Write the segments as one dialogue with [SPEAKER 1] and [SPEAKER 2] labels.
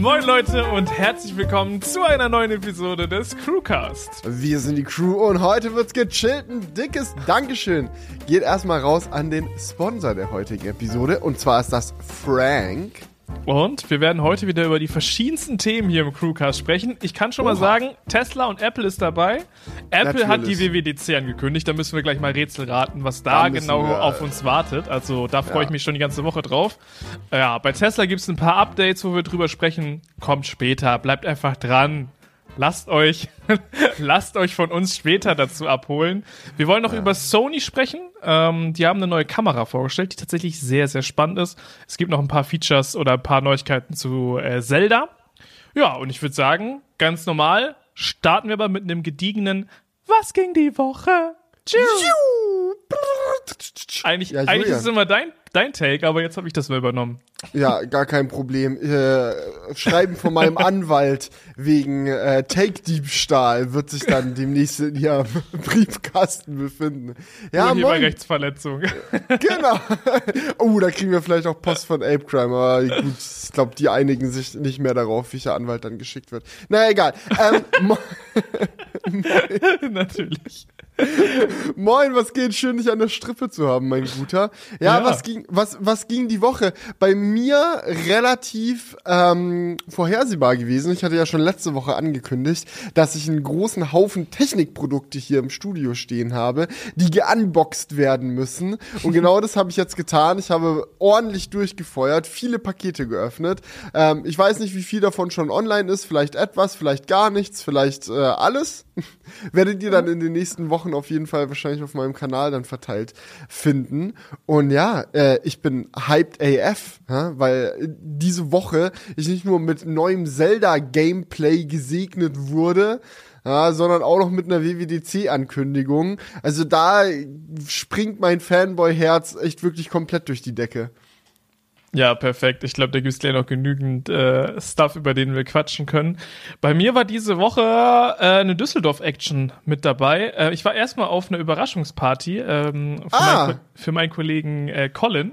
[SPEAKER 1] Moin Leute und herzlich willkommen zu einer neuen Episode des Crewcast.
[SPEAKER 2] Wir sind die Crew und heute wird's gechillt. Ein dickes Dankeschön geht erstmal raus an den Sponsor der heutigen Episode und zwar ist das Frank.
[SPEAKER 1] Und wir werden heute wieder über die verschiedensten Themen hier im Crewcast sprechen. Ich kann schon Oha. mal sagen, Tesla und Apple ist dabei. Apple Natürlich. hat die WWDC angekündigt. Da müssen wir gleich mal Rätsel raten, was da, da genau wir, auf uns wartet. Also da freue ja. ich mich schon die ganze Woche drauf. Ja, bei Tesla gibt es ein paar Updates, wo wir drüber sprechen. Kommt später. Bleibt einfach dran. Lasst euch, lasst euch von uns später dazu abholen. Wir wollen noch ja. über Sony sprechen. Ähm, die haben eine neue Kamera vorgestellt, die tatsächlich sehr, sehr spannend ist. Es gibt noch ein paar Features oder ein paar Neuigkeiten zu äh, Zelda. Ja, und ich würde sagen, ganz normal starten wir aber mit einem gediegenen Was ging die Woche? Tschiu. Eigentlich, ja, eigentlich ist es immer dein dein Take, aber jetzt habe ich das mal übernommen.
[SPEAKER 2] Ja, gar kein Problem. Äh, Schreiben von meinem Anwalt wegen äh, Take-Diebstahl wird sich dann demnächst in ihrem Briefkasten befinden.
[SPEAKER 1] Ja, Urheberrechtsverletzung.
[SPEAKER 2] genau. oh, da kriegen wir vielleicht auch Post von Ape Crime, aber gut, ich glaube, die einigen sich nicht mehr darauf, welcher Anwalt dann geschickt wird. Na egal. Ähm,
[SPEAKER 1] Natürlich.
[SPEAKER 2] Moin, was geht? Schön, dich an der Strippe zu haben, mein Guter. Ja, ja, was ging, was, was ging die Woche? Bei mir relativ ähm, vorhersehbar gewesen. Ich hatte ja schon letzte Woche angekündigt, dass ich einen großen Haufen Technikprodukte hier im Studio stehen habe, die geunboxed werden müssen. Und genau das habe ich jetzt getan. Ich habe ordentlich durchgefeuert, viele Pakete geöffnet. Ähm, ich weiß nicht, wie viel davon schon online ist. Vielleicht etwas, vielleicht gar nichts, vielleicht äh, alles. Werdet ihr dann in den nächsten Wochen auf jeden Fall wahrscheinlich auf meinem Kanal dann verteilt finden. Und ja, äh, ich bin hyped AF, ja, weil diese Woche ich nicht nur mit neuem Zelda-Gameplay gesegnet wurde, ja, sondern auch noch mit einer WWDC-Ankündigung. Also da springt mein Fanboy-Herz echt wirklich komplett durch die Decke.
[SPEAKER 1] Ja, perfekt. Ich glaube, da gibt es gleich noch genügend äh, Stuff, über den wir quatschen können. Bei mir war diese Woche äh, eine Düsseldorf-Action mit dabei. Äh, ich war erstmal auf einer Überraschungsparty ähm, für, ah. meinen, für meinen Kollegen äh, Colin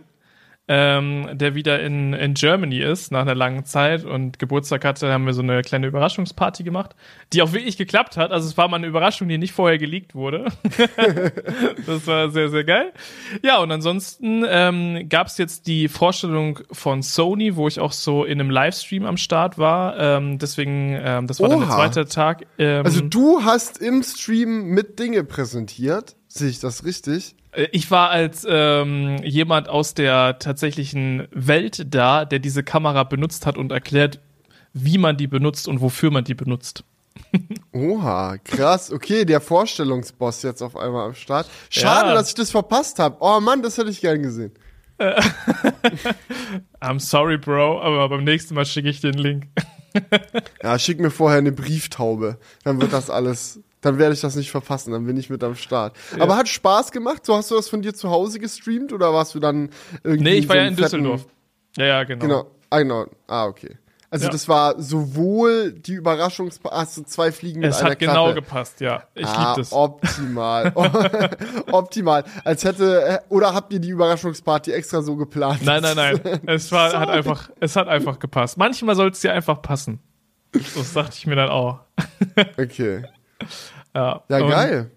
[SPEAKER 1] ähm, der wieder in, in Germany ist nach einer langen Zeit und Geburtstag hatte, haben wir so eine kleine Überraschungsparty gemacht, die auch wirklich geklappt hat. Also es war mal eine Überraschung, die nicht vorher geleakt wurde. das war sehr, sehr geil. Ja, und ansonsten ähm, gab es jetzt die Vorstellung von Sony, wo ich auch so in einem Livestream am Start war. Ähm, deswegen, ähm, das war Oha. dann der zweite Tag.
[SPEAKER 2] Ähm, also du hast im Stream mit Dinge präsentiert. Sehe ich das richtig?
[SPEAKER 1] Äh, ich war als ähm, jemand aus der tatsächlichen Welt da, der diese Kamera benutzt hat und erklärt, wie man die benutzt und wofür man die benutzt.
[SPEAKER 2] Oha, krass. Okay, der Vorstellungsboss jetzt auf einmal am Start. Schade, ja. dass ich das verpasst habe. Oh Mann, das hätte ich gern gesehen.
[SPEAKER 1] I'm sorry, Bro, aber beim nächsten Mal schicke ich den Link.
[SPEAKER 2] ja, schick mir vorher eine Brieftaube. Dann wird das alles dann werde ich das nicht verpassen, dann bin ich mit am Start. Ja. Aber hat Spaß gemacht? So hast du das von dir zu Hause gestreamt oder warst du dann irgendwie.
[SPEAKER 1] Nee, ich war so ja in Düsseldorf. Ja, ja, genau.
[SPEAKER 2] Genau. Ah, genau. Ah, okay. Also ja. das war sowohl die Überraschungs hast du zwei Fliegen mit
[SPEAKER 1] es
[SPEAKER 2] einer
[SPEAKER 1] hat genau gepasst, ja. Ich ah, lieb das.
[SPEAKER 2] Optimal. optimal. Als hätte oder habt ihr die Überraschungsparty extra so geplant?
[SPEAKER 1] Nein, nein, nein. Es war hat einfach es hat einfach gepasst. Manchmal soll es dir einfach passen. Das dachte ich mir dann auch.
[SPEAKER 2] okay.
[SPEAKER 1] Ja,
[SPEAKER 2] ja geil.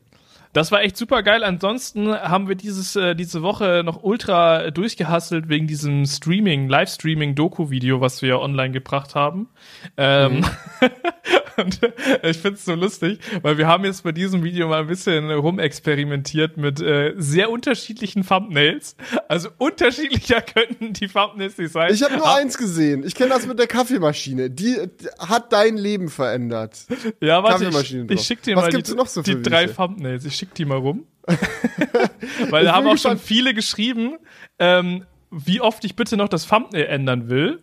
[SPEAKER 1] Das war echt super geil. Ansonsten haben wir dieses, äh, diese Woche noch ultra durchgehasselt wegen diesem Streaming, Livestreaming-Doku-Video, was wir online gebracht haben. Ähm, mhm. und äh, ich find's so lustig, weil wir haben jetzt bei diesem Video mal ein bisschen rumexperimentiert mit äh, sehr unterschiedlichen Thumbnails. Also unterschiedlicher könnten die Thumbnails nicht sein.
[SPEAKER 2] Ich habe nur eins gesehen. Ich kenne das mit der Kaffeemaschine. Die, die, hat dein Leben verändert.
[SPEAKER 1] Ja, warte, ich, ich schick dir
[SPEAKER 2] was
[SPEAKER 1] mal
[SPEAKER 2] die,
[SPEAKER 1] noch
[SPEAKER 2] so
[SPEAKER 1] die drei Thumbnails. Ich schick die mal rum. Weil da haben auch schon viele geschrieben, ähm, wie oft ich bitte noch das Thumbnail ändern will.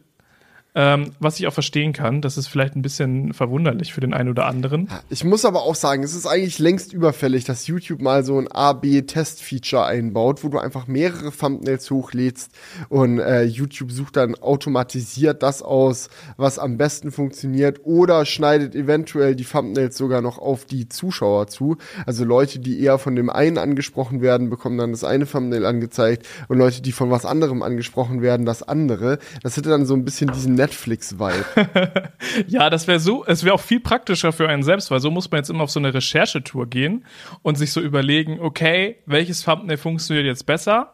[SPEAKER 1] Ähm, was ich auch verstehen kann, das ist vielleicht ein bisschen verwunderlich für den einen oder anderen.
[SPEAKER 2] Ich muss aber auch sagen, es ist eigentlich längst überfällig, dass YouTube mal so ein A-B-Test-Feature einbaut, wo du einfach mehrere Thumbnails hochlädst und äh, YouTube sucht dann automatisiert das aus, was am besten funktioniert oder schneidet eventuell die Thumbnails sogar noch auf die Zuschauer zu. Also Leute, die eher von dem einen angesprochen werden, bekommen dann das eine Thumbnail angezeigt und Leute, die von was anderem angesprochen werden, das andere. Das hätte dann so ein bisschen diesen Netflix-Vibe.
[SPEAKER 1] ja, das wäre so, es wäre auch viel praktischer für einen selbst, weil so muss man jetzt immer auf so eine Recherchetour gehen und sich so überlegen, okay, welches Thumbnail funktioniert jetzt besser?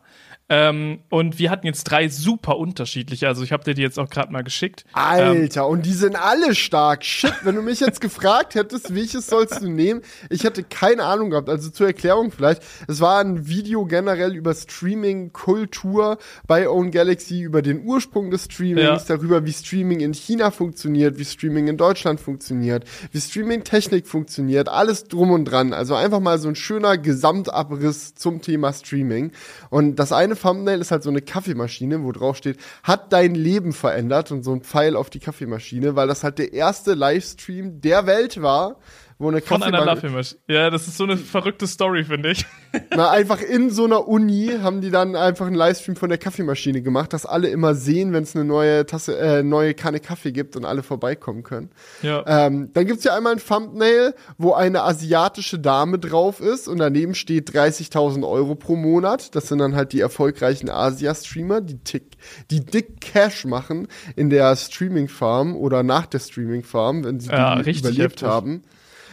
[SPEAKER 1] Ähm, und wir hatten jetzt drei super unterschiedliche. Also ich habe dir die jetzt auch gerade mal geschickt.
[SPEAKER 2] Alter, ähm, und die sind alle stark. Shit, wenn du mich jetzt gefragt hättest, welches sollst du nehmen? Ich hätte keine Ahnung gehabt. Also zur Erklärung vielleicht. Es war ein Video generell über Streaming-Kultur bei Own Galaxy, über den Ursprung des Streamings, ja. darüber, wie Streaming in China funktioniert, wie Streaming in Deutschland funktioniert, wie Streaming-Technik funktioniert, alles drum und dran. Also einfach mal so ein schöner Gesamtabriss zum Thema Streaming. Und das eine Thumbnail ist halt so eine Kaffeemaschine, wo drauf steht, hat dein Leben verändert und so ein Pfeil auf die Kaffeemaschine, weil das halt der erste Livestream der Welt war, wo eine
[SPEAKER 1] Von einer Kaffeemaschine. Ja, das ist so eine verrückte Story, finde ich.
[SPEAKER 2] Na, einfach in so einer Uni haben die dann einfach einen Livestream von der Kaffeemaschine gemacht, dass alle immer sehen, wenn es eine neue Tasse, äh, neue Kanne Kaffee gibt und alle vorbeikommen können. Ja. Ähm, dann gibt's ja einmal ein Thumbnail, wo eine asiatische Dame drauf ist und daneben steht 30.000 Euro pro Monat. Das sind dann halt die erfolgreichen Asia-Streamer, die, tick, die dick Cash machen in der Streaming-Farm oder nach der Streaming-Farm, wenn sie ja, die überlebt heftig. haben.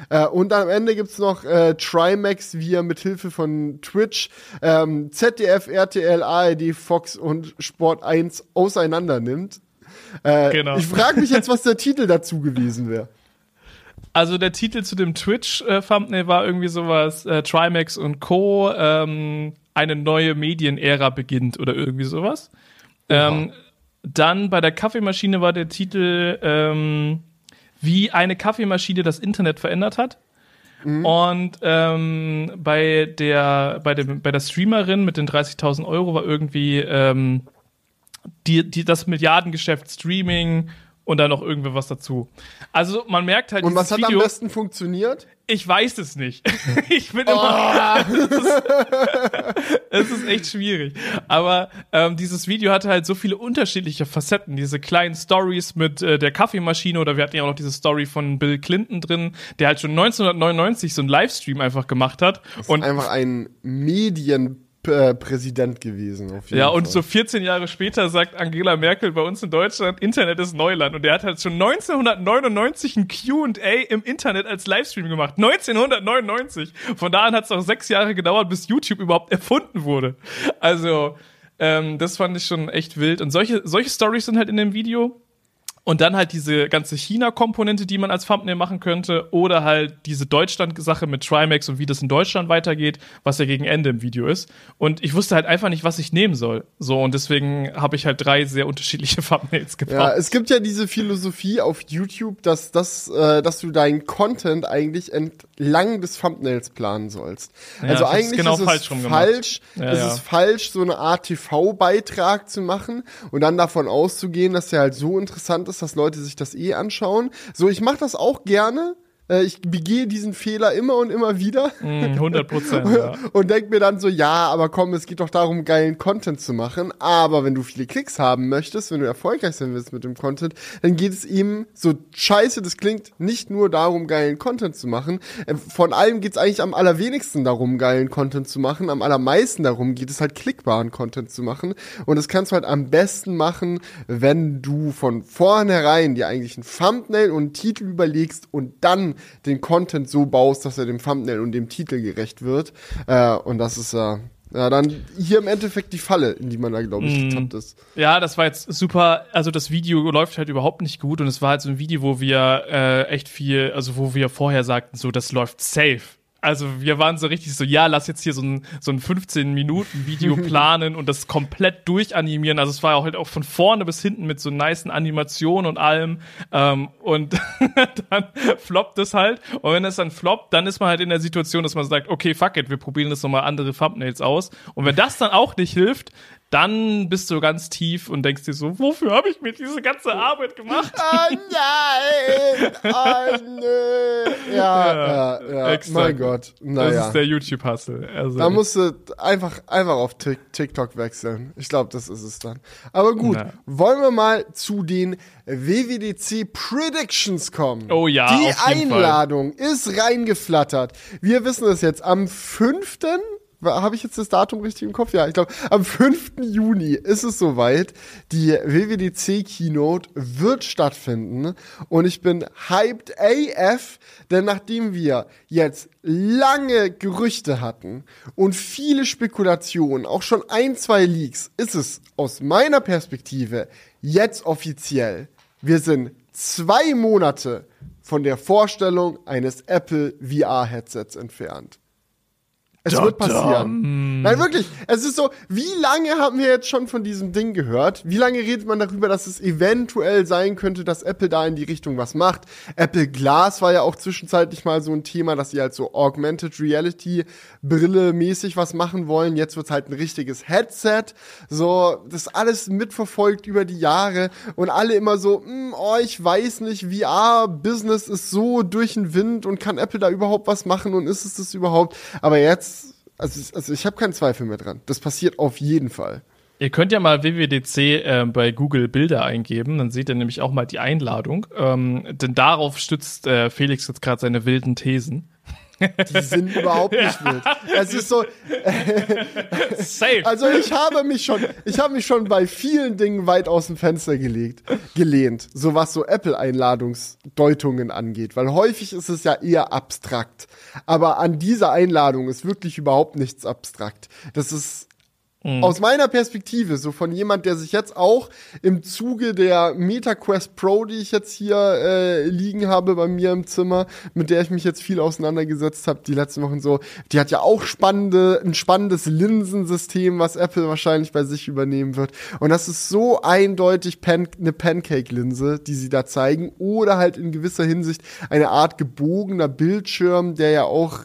[SPEAKER 2] Äh, und am Ende gibt's noch äh, Trimax, wie er mit Hilfe von Twitch ähm, ZDF, RTL, ARD, Fox und Sport 1 auseinander nimmt. Äh, genau. Ich frage mich jetzt, was der Titel dazu gewesen wäre.
[SPEAKER 1] Also der Titel zu dem Twitch-Thumbnail war irgendwie sowas, äh, Trimax und Co. Ähm, eine neue Medienära beginnt oder irgendwie sowas. Ähm, dann bei der Kaffeemaschine war der Titel ähm, wie eine Kaffeemaschine das Internet verändert hat. Mhm. Und ähm, bei der bei dem bei der Streamerin mit den 30.000 Euro war irgendwie ähm, die, die das Milliardengeschäft Streaming und dann noch irgendwie was dazu. Also man merkt halt.
[SPEAKER 2] Und was hat Video, am besten funktioniert?
[SPEAKER 1] Ich weiß es nicht. ich bin immer. Oh. es, ist, es ist echt schwierig. Aber ähm, dieses Video hatte halt so viele unterschiedliche Facetten. Diese kleinen Stories mit äh, der Kaffeemaschine oder wir hatten ja auch noch diese Story von Bill Clinton drin, der halt schon 1999 so einen Livestream einfach gemacht hat.
[SPEAKER 2] Das und einfach ein Medien Präsident gewesen.
[SPEAKER 1] ja, und so 14 Jahre später sagt Angela Merkel bei uns in Deutschland, Internet ist Neuland. Und er hat halt schon 1999 ein QA im Internet als Livestream gemacht. 1999. Von da an hat es auch sechs Jahre gedauert, bis YouTube überhaupt erfunden wurde. Also, ähm, das fand ich schon echt wild. Und solche, solche Stories sind halt in dem Video. Und dann halt diese ganze China-Komponente, die man als Thumbnail machen könnte, oder halt diese Deutschland-Sache mit Trimax und wie das in Deutschland weitergeht, was ja gegen Ende im Video ist. Und ich wusste halt einfach nicht, was ich nehmen soll. So, und deswegen habe ich halt drei sehr unterschiedliche Thumbnails gebaut. Ja,
[SPEAKER 2] es gibt ja diese Philosophie auf YouTube, dass, dass, äh, dass du deinen Content eigentlich entlang des Thumbnails planen sollst. Ja, also eigentlich genau ist es falsch, falsch ja, ist ja. es falsch, so eine Art TV-Beitrag zu machen und dann davon auszugehen, dass der halt so interessant ist, dass Leute sich das eh anschauen. So, ich mache das auch gerne, äh, ich begehe diesen Fehler immer und immer wieder.
[SPEAKER 1] 100 mm, Prozent. ja.
[SPEAKER 2] Und denk mir dann so, ja, aber komm, es geht doch darum, geilen Content zu machen. Aber wenn du viele Klicks haben möchtest, wenn du erfolgreich sein willst mit dem Content, dann geht es eben, so scheiße das klingt, nicht nur darum, geilen Content zu machen. Äh, von allem geht es eigentlich am allerwenigsten darum, geilen Content zu machen. Am allermeisten darum geht es halt, klickbaren Content zu machen. Und das kannst du halt am besten machen, wenn du von vornherein dir eigentlich ein Thumbnail und einen Titel überlegst und dann den Content so baust, dass er dem Thumbnail und dem Titel gerecht wird. Äh, und das ist ja. Äh, ja, dann hier im Endeffekt die Falle, in die man da, glaube ich, mm. getappt ist.
[SPEAKER 1] Ja, das war jetzt super. Also das Video läuft halt überhaupt nicht gut und es war halt so ein Video, wo wir äh, echt viel, also wo wir vorher sagten, so das läuft safe also wir waren so richtig so, ja, lass jetzt hier so ein, so ein 15-Minuten-Video planen und das komplett durchanimieren. Also es war auch halt auch von vorne bis hinten mit so nicen Animationen und allem. Ähm, und dann floppt es halt. Und wenn es dann floppt, dann ist man halt in der Situation, dass man sagt, okay, fuck it, wir probieren jetzt nochmal andere Thumbnails aus. Und wenn das dann auch nicht hilft, dann bist du ganz tief und denkst dir so, wofür habe ich mir diese ganze Arbeit gemacht?
[SPEAKER 2] Oh nein! Oh nö! Ja, ja, ja. ja. Mein Gott.
[SPEAKER 1] Naja. Das ist der YouTube-Hustle.
[SPEAKER 2] Also da musst du einfach, einfach auf TikTok wechseln. Ich glaube, das ist es dann. Aber gut, Na. wollen wir mal zu den WWDC Predictions kommen.
[SPEAKER 1] Oh ja.
[SPEAKER 2] Die Einladung Fall. ist reingeflattert. Wir wissen es jetzt am 5 habe ich jetzt das Datum richtig im Kopf? Ja, ich glaube, am 5. Juni ist es soweit. Die WWDC Keynote wird stattfinden und ich bin hyped AF, denn nachdem wir jetzt lange Gerüchte hatten und viele Spekulationen, auch schon ein, zwei Leaks, ist es aus meiner Perspektive jetzt offiziell. Wir sind zwei Monate von der Vorstellung eines Apple VR-Headsets entfernt. Es da, wird passieren. Da. Nein, wirklich. Es ist so, wie lange haben wir jetzt schon von diesem Ding gehört? Wie lange redet man darüber, dass es eventuell sein könnte, dass Apple da in die Richtung was macht? Apple Glass war ja auch zwischenzeitlich mal so ein Thema, dass sie halt so Augmented Reality Brille mäßig was machen wollen. Jetzt wird's halt ein richtiges Headset. So, das alles mitverfolgt über die Jahre und alle immer so, hm, oh, ich weiß nicht, VR-Business ist so durch den Wind und kann Apple da überhaupt was machen und ist es das überhaupt? Aber jetzt also, also ich habe keinen Zweifel mehr dran. Das passiert auf jeden Fall.
[SPEAKER 1] Ihr könnt ja mal WWDC äh, bei Google Bilder eingeben, dann seht ihr nämlich auch mal die Einladung. Ähm, denn darauf stützt äh, Felix jetzt gerade seine wilden Thesen.
[SPEAKER 2] Die sind überhaupt nicht wild. Es ist so. Safe. Also ich habe mich schon, ich habe mich schon bei vielen Dingen weit aus dem Fenster gelegt, gelehnt, so was so Apple-Einladungsdeutungen angeht, weil häufig ist es ja eher abstrakt. Aber an dieser Einladung ist wirklich überhaupt nichts abstrakt. Das ist Mhm. Aus meiner Perspektive, so von jemand, der sich jetzt auch im Zuge der MetaQuest Pro, die ich jetzt hier äh, liegen habe bei mir im Zimmer, mit der ich mich jetzt viel auseinandergesetzt habe, die letzten Wochen so, die hat ja auch spannende, ein spannendes Linsensystem, was Apple wahrscheinlich bei sich übernehmen wird. Und das ist so eindeutig Pan eine Pancake-Linse, die sie da zeigen, oder halt in gewisser Hinsicht eine Art gebogener Bildschirm, der ja auch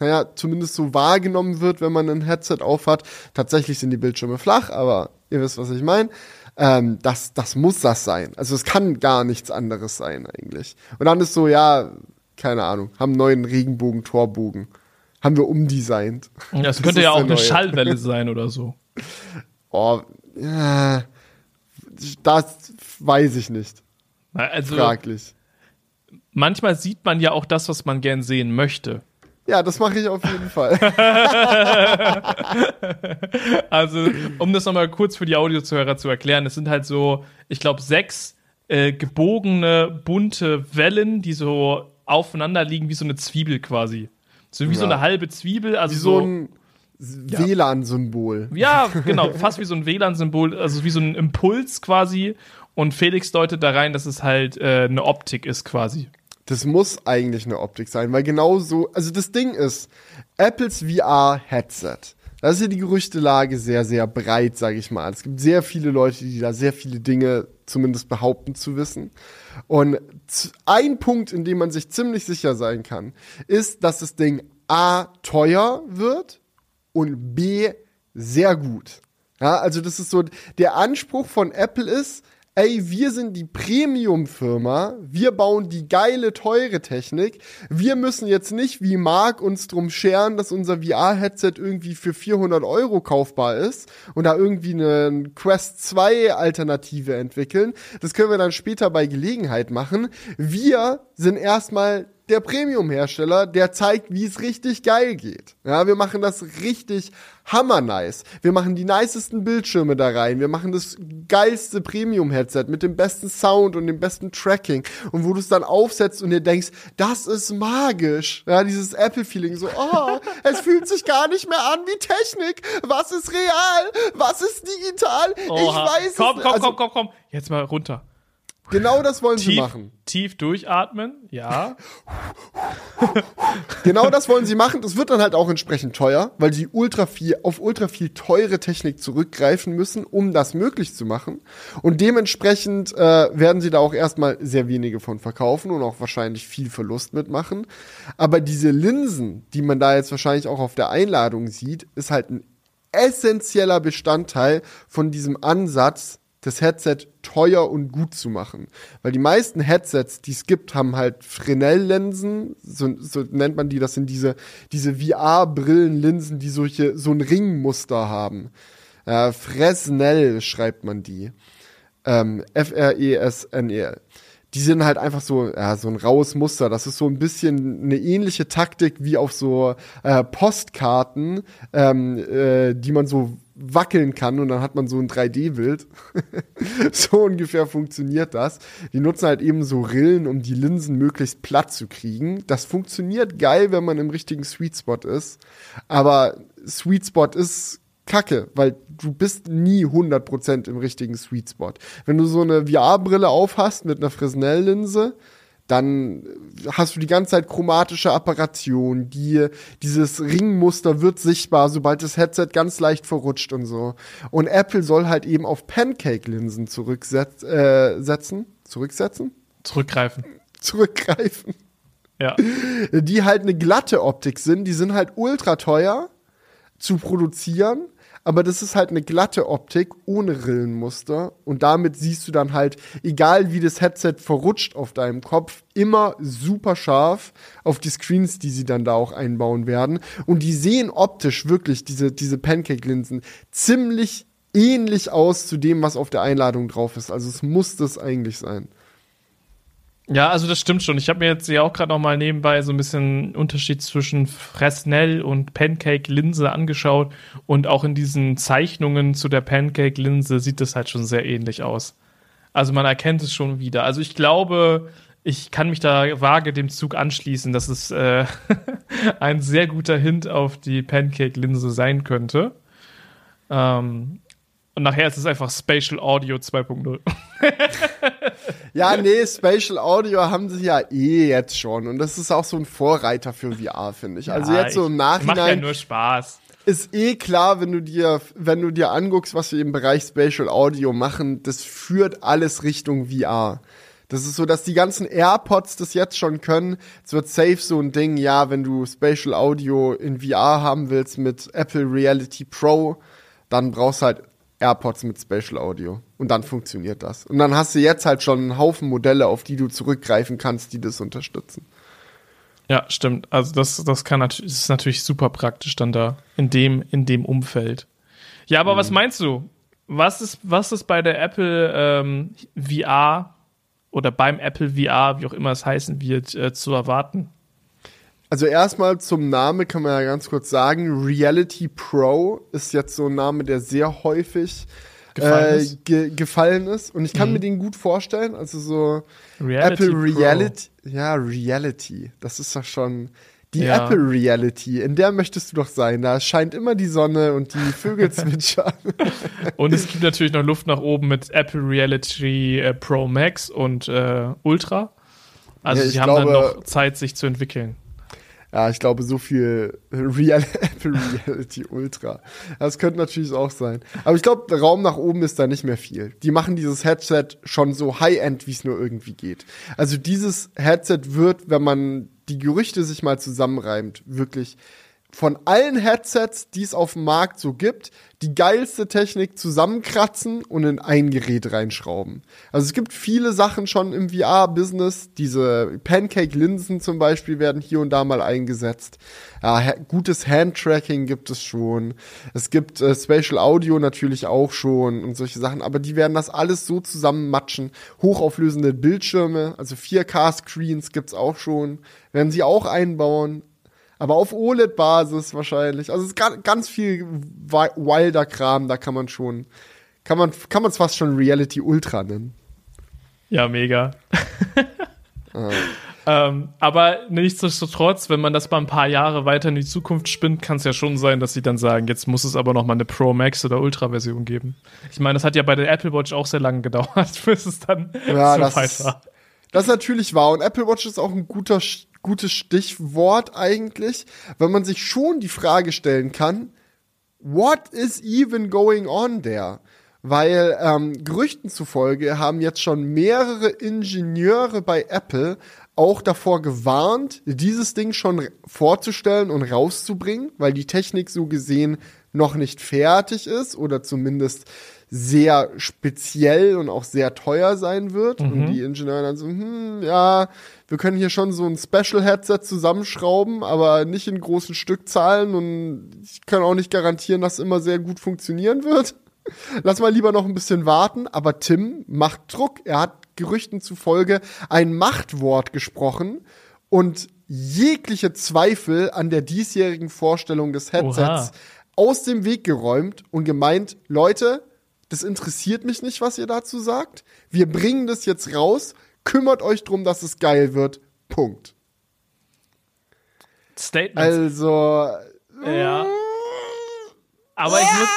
[SPEAKER 2] naja, zumindest so wahrgenommen wird, wenn man ein Headset aufhat. Tatsächlich sind die Bildschirme flach, aber ihr wisst, was ich meine. Ähm, das, das muss das sein. Also es kann gar nichts anderes sein eigentlich. Und dann ist so, ja, keine Ahnung, haben neuen Regenbogen-Torbogen. Haben wir umdesignt.
[SPEAKER 1] Ja, das, das könnte ja auch eine neue. Schallwelle sein oder so.
[SPEAKER 2] Oh, ja, das weiß ich nicht.
[SPEAKER 1] Also, Fraglich. Manchmal sieht man ja auch das, was man gern sehen möchte.
[SPEAKER 2] Ja, das mache ich auf jeden Fall.
[SPEAKER 1] also, um das nochmal kurz für die Audiozuhörer zu erklären, es sind halt so, ich glaube, sechs äh, gebogene, bunte Wellen, die so aufeinander liegen, wie so eine Zwiebel quasi. So wie ja. so eine halbe Zwiebel. Also wie so, so ein
[SPEAKER 2] ja. WLAN-Symbol.
[SPEAKER 1] Ja, genau, fast wie so ein WLAN-Symbol, also wie so ein Impuls quasi. Und Felix deutet da rein, dass es halt äh, eine Optik ist quasi
[SPEAKER 2] das muss eigentlich eine Optik sein, weil genau so, also das Ding ist, Apples VR-Headset. Da ist ja die Gerüchtelage sehr, sehr breit, sage ich mal. Es gibt sehr viele Leute, die da sehr viele Dinge zumindest behaupten zu wissen. Und ein Punkt, in dem man sich ziemlich sicher sein kann, ist, dass das Ding A teuer wird und B sehr gut. Ja, also das ist so, der Anspruch von Apple ist, ey, wir sind die Premium-Firma, wir bauen die geile, teure Technik. Wir müssen jetzt nicht wie Mark uns drum scheren, dass unser VR-Headset irgendwie für 400 Euro kaufbar ist und da irgendwie eine Quest 2 Alternative entwickeln. Das können wir dann später bei Gelegenheit machen. Wir sind erstmal der Premium-Hersteller, der zeigt, wie es richtig geil geht. Ja, wir machen das richtig hammer nice. Wir machen die nicesten Bildschirme da rein. Wir machen das geilste Premium-Headset mit dem besten Sound und dem besten Tracking. Und wo du es dann aufsetzt und dir denkst, das ist magisch. Ja, dieses Apple-Feeling so, oh, es fühlt sich gar nicht mehr an wie Technik. Was ist real? Was ist digital? Oha. Ich weiß
[SPEAKER 1] komm, es Komm, komm, also, komm, komm, komm. Jetzt mal runter.
[SPEAKER 2] Genau das wollen tief, sie machen.
[SPEAKER 1] Tief durchatmen, ja.
[SPEAKER 2] genau das wollen sie machen. Das wird dann halt auch entsprechend teuer, weil sie ultra viel, auf ultra viel teure Technik zurückgreifen müssen, um das möglich zu machen. Und dementsprechend äh, werden sie da auch erstmal sehr wenige von verkaufen und auch wahrscheinlich viel Verlust mitmachen. Aber diese Linsen, die man da jetzt wahrscheinlich auch auf der Einladung sieht, ist halt ein essentieller Bestandteil von diesem Ansatz, das Headset teuer und gut zu machen. Weil die meisten Headsets, die es gibt, haben halt Fresnel-Linsen, so, so, nennt man die, das sind diese, diese VR-Brillenlinsen, die solche, so ein Ringmuster haben. Äh, Fresnel schreibt man die. Ähm, F-R-E-S-N-E-L. die sind halt einfach so, ja, so ein raues Muster. Das ist so ein bisschen eine ähnliche Taktik wie auf so äh, Postkarten, ähm, äh, die man so wackeln kann und dann hat man so ein 3D-Bild. so ungefähr funktioniert das. Die nutzen halt eben so Rillen, um die Linsen möglichst platt zu kriegen. Das funktioniert geil, wenn man im richtigen Sweet Spot ist. Aber Sweet Spot ist kacke, weil du bist nie 100% im richtigen Sweet Spot. Wenn du so eine VR-Brille aufhast mit einer Fresnel-Linse, dann hast du die ganze Zeit chromatische Apparation, die, dieses Ringmuster wird sichtbar, sobald das Headset ganz leicht verrutscht und so. Und Apple soll halt eben auf Pancake-Linsen zurücksetzen, äh, setzen, zurücksetzen?
[SPEAKER 1] Zurückgreifen.
[SPEAKER 2] Zurückgreifen.
[SPEAKER 1] Ja.
[SPEAKER 2] Die halt eine glatte Optik sind, die sind halt ultra teuer zu produzieren aber das ist halt eine glatte Optik ohne Rillenmuster und damit siehst du dann halt, egal wie das Headset verrutscht auf deinem Kopf, immer super scharf auf die Screens, die sie dann da auch einbauen werden. Und die sehen optisch wirklich, diese, diese Pancake-Linsen, ziemlich ähnlich aus zu dem, was auf der Einladung drauf ist. Also es muss das eigentlich sein.
[SPEAKER 1] Ja, also das stimmt schon. Ich habe mir jetzt ja auch gerade noch mal nebenbei so ein bisschen Unterschied zwischen Fresnel und Pancake-Linse angeschaut und auch in diesen Zeichnungen zu der Pancake-Linse sieht es halt schon sehr ähnlich aus. Also man erkennt es schon wieder. Also ich glaube, ich kann mich da vage dem Zug anschließen, dass es äh, ein sehr guter Hint auf die Pancake-Linse sein könnte. Ähm, und nachher ist es einfach Spatial Audio 2.0.
[SPEAKER 2] ja, nee, Spatial Audio haben sie ja eh jetzt schon. Und das ist auch so ein Vorreiter für VR, finde ich. Also ja, jetzt so im Nachhinein.
[SPEAKER 1] Macht ja nur Spaß.
[SPEAKER 2] Ist eh klar, wenn du dir, wenn du dir anguckst, was wir im Bereich Spatial Audio machen, das führt alles Richtung VR. Das ist so, dass die ganzen AirPods das jetzt schon können. Es wird safe so ein Ding, ja, wenn du Spatial Audio in VR haben willst mit Apple Reality Pro, dann brauchst du halt AirPods mit Special Audio. Und dann funktioniert das. Und dann hast du jetzt halt schon einen Haufen Modelle, auf die du zurückgreifen kannst, die das unterstützen.
[SPEAKER 1] Ja, stimmt. Also das, das kann natürlich, ist natürlich super praktisch dann da in dem, in dem Umfeld. Ja, aber mhm. was meinst du? Was ist, was ist bei der Apple ähm, VR oder beim Apple VR, wie auch immer es heißen wird, äh, zu erwarten?
[SPEAKER 2] Also erstmal zum Namen kann man ja ganz kurz sagen, Reality Pro ist jetzt so ein Name, der sehr häufig gefallen, äh, ist. Ge gefallen ist. Und ich kann mhm. mir den gut vorstellen. Also so Reality Apple Reality. Pro. Ja, Reality. Das ist doch schon die ja. Apple Reality. In der möchtest du doch sein. Da scheint immer die Sonne und die Vögel zwitschern.
[SPEAKER 1] und es gibt natürlich noch Luft nach oben mit Apple Reality äh, Pro Max und äh, Ultra. Also ja, sie haben glaube, dann noch Zeit, sich zu entwickeln.
[SPEAKER 2] Ja, ich glaube, so viel Real Reality Ultra. Das könnte natürlich auch sein. Aber ich glaube, Raum nach oben ist da nicht mehr viel. Die machen dieses Headset schon so High-End, wie es nur irgendwie geht. Also dieses Headset wird, wenn man die Gerüchte sich mal zusammenreimt, wirklich von allen Headsets, die es auf dem Markt so gibt, die geilste Technik zusammenkratzen und in ein Gerät reinschrauben. Also es gibt viele Sachen schon im VR-Business. Diese Pancake-Linsen zum Beispiel werden hier und da mal eingesetzt. Ja, gutes Hand-Tracking gibt es schon. Es gibt äh, Spatial Audio natürlich auch schon und solche Sachen. Aber die werden das alles so zusammenmatschen. Hochauflösende Bildschirme, also 4K-Screens gibt's auch schon. Werden sie auch einbauen aber auf OLED-Basis wahrscheinlich. Also es ist ganz viel wilder Kram, da kann man schon, kann man, kann man es fast schon Reality Ultra nennen.
[SPEAKER 1] Ja, mega. ah. ähm, aber nichtsdestotrotz, wenn man das mal ein paar Jahre weiter in die Zukunft spinnt, kann es ja schon sein, dass sie dann sagen, jetzt muss es aber noch mal eine Pro Max oder Ultra Version geben. Ich meine, das hat ja bei der Apple Watch auch sehr lange gedauert, bis es dann
[SPEAKER 2] ja, so weit war. Das ist natürlich wahr. Und Apple Watch ist auch ein guter gutes Stichwort eigentlich, weil man sich schon die Frage stellen kann, what is even going on there? Weil ähm, Gerüchten zufolge haben jetzt schon mehrere Ingenieure bei Apple auch davor gewarnt, dieses Ding schon vorzustellen und rauszubringen, weil die Technik so gesehen noch nicht fertig ist oder zumindest sehr speziell und auch sehr teuer sein wird. Mhm. Und die Ingenieure dann so, hm, ja, wir können hier schon so ein Special-Headset zusammenschrauben, aber nicht in großen Stückzahlen und ich kann auch nicht garantieren, dass es immer sehr gut funktionieren wird. Lass mal lieber noch ein bisschen warten, aber Tim macht Druck. Er hat Gerüchten zufolge ein Machtwort gesprochen und jegliche Zweifel an der diesjährigen Vorstellung des Headsets Oha. aus dem Weg geräumt und gemeint, Leute, das interessiert mich nicht, was ihr dazu sagt. Wir bringen das jetzt raus. Kümmert euch drum, dass es geil wird. Punkt.
[SPEAKER 1] Statement.
[SPEAKER 2] Also.
[SPEAKER 1] Ja. Aber ich muss,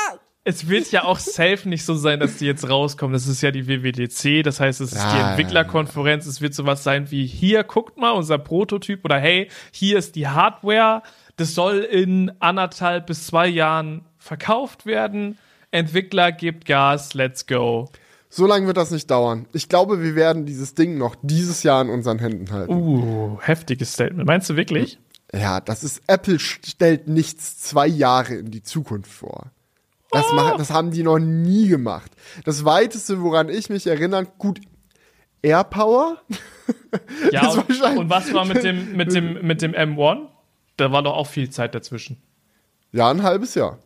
[SPEAKER 1] es wird ja auch safe nicht so sein, dass die jetzt rauskommen. Das ist ja die WWDC, das heißt, es ist ja, die Entwicklerkonferenz. Es wird sowas sein wie hier, guckt mal, unser Prototyp oder hey, hier ist die Hardware. Das soll in anderthalb bis zwei Jahren verkauft werden. Entwickler gibt Gas, let's go.
[SPEAKER 2] So lange wird das nicht dauern. Ich glaube, wir werden dieses Ding noch dieses Jahr in unseren Händen halten.
[SPEAKER 1] Uh, heftiges Statement. Meinst du wirklich?
[SPEAKER 2] Ja, das ist Apple stellt nichts zwei Jahre in die Zukunft vor. Das, oh. Mach, das haben die noch nie gemacht. Das weiteste, woran ich mich erinnere, gut, AirPower.
[SPEAKER 1] Ja, und, und was war mit dem, mit, dem, mit dem M1? Da war doch auch viel Zeit dazwischen.
[SPEAKER 2] Ja, ein halbes Jahr.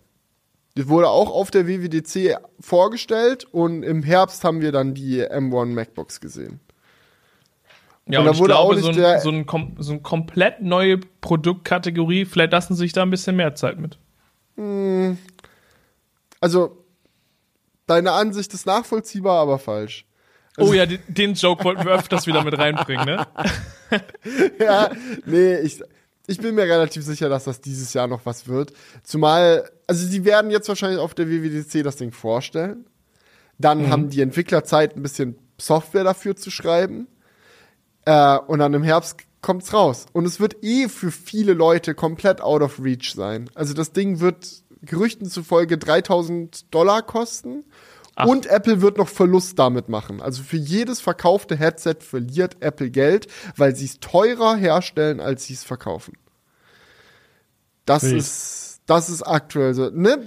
[SPEAKER 2] Die wurde auch auf der WWDC vorgestellt und im Herbst haben wir dann die M1 MacBooks gesehen.
[SPEAKER 1] Ja, und, und wurde glaube, so, ein, so, ein, so eine komplett neue Produktkategorie, vielleicht lassen sie sich da ein bisschen mehr Zeit mit.
[SPEAKER 2] Hm. Also, deine Ansicht ist nachvollziehbar, aber falsch.
[SPEAKER 1] Also, oh ja, den, den Joke wollten wir öfters wieder mit reinbringen, ne?
[SPEAKER 2] ja, nee, ich, ich bin mir relativ sicher, dass das dieses Jahr noch was wird. Zumal, also sie werden jetzt wahrscheinlich auf der WWDC das Ding vorstellen. Dann mhm. haben die Entwickler Zeit, ein bisschen Software dafür zu schreiben. Äh, und dann im Herbst kommt's raus. Und es wird eh für viele Leute komplett out of reach sein. Also das Ding wird Gerüchten zufolge 3000 Dollar kosten. Ach. Und Apple wird noch Verlust damit machen. Also für jedes verkaufte Headset verliert Apple Geld, weil sie es teurer herstellen, als sie es verkaufen. Das Wild. ist, das ist aktuell so. Ne?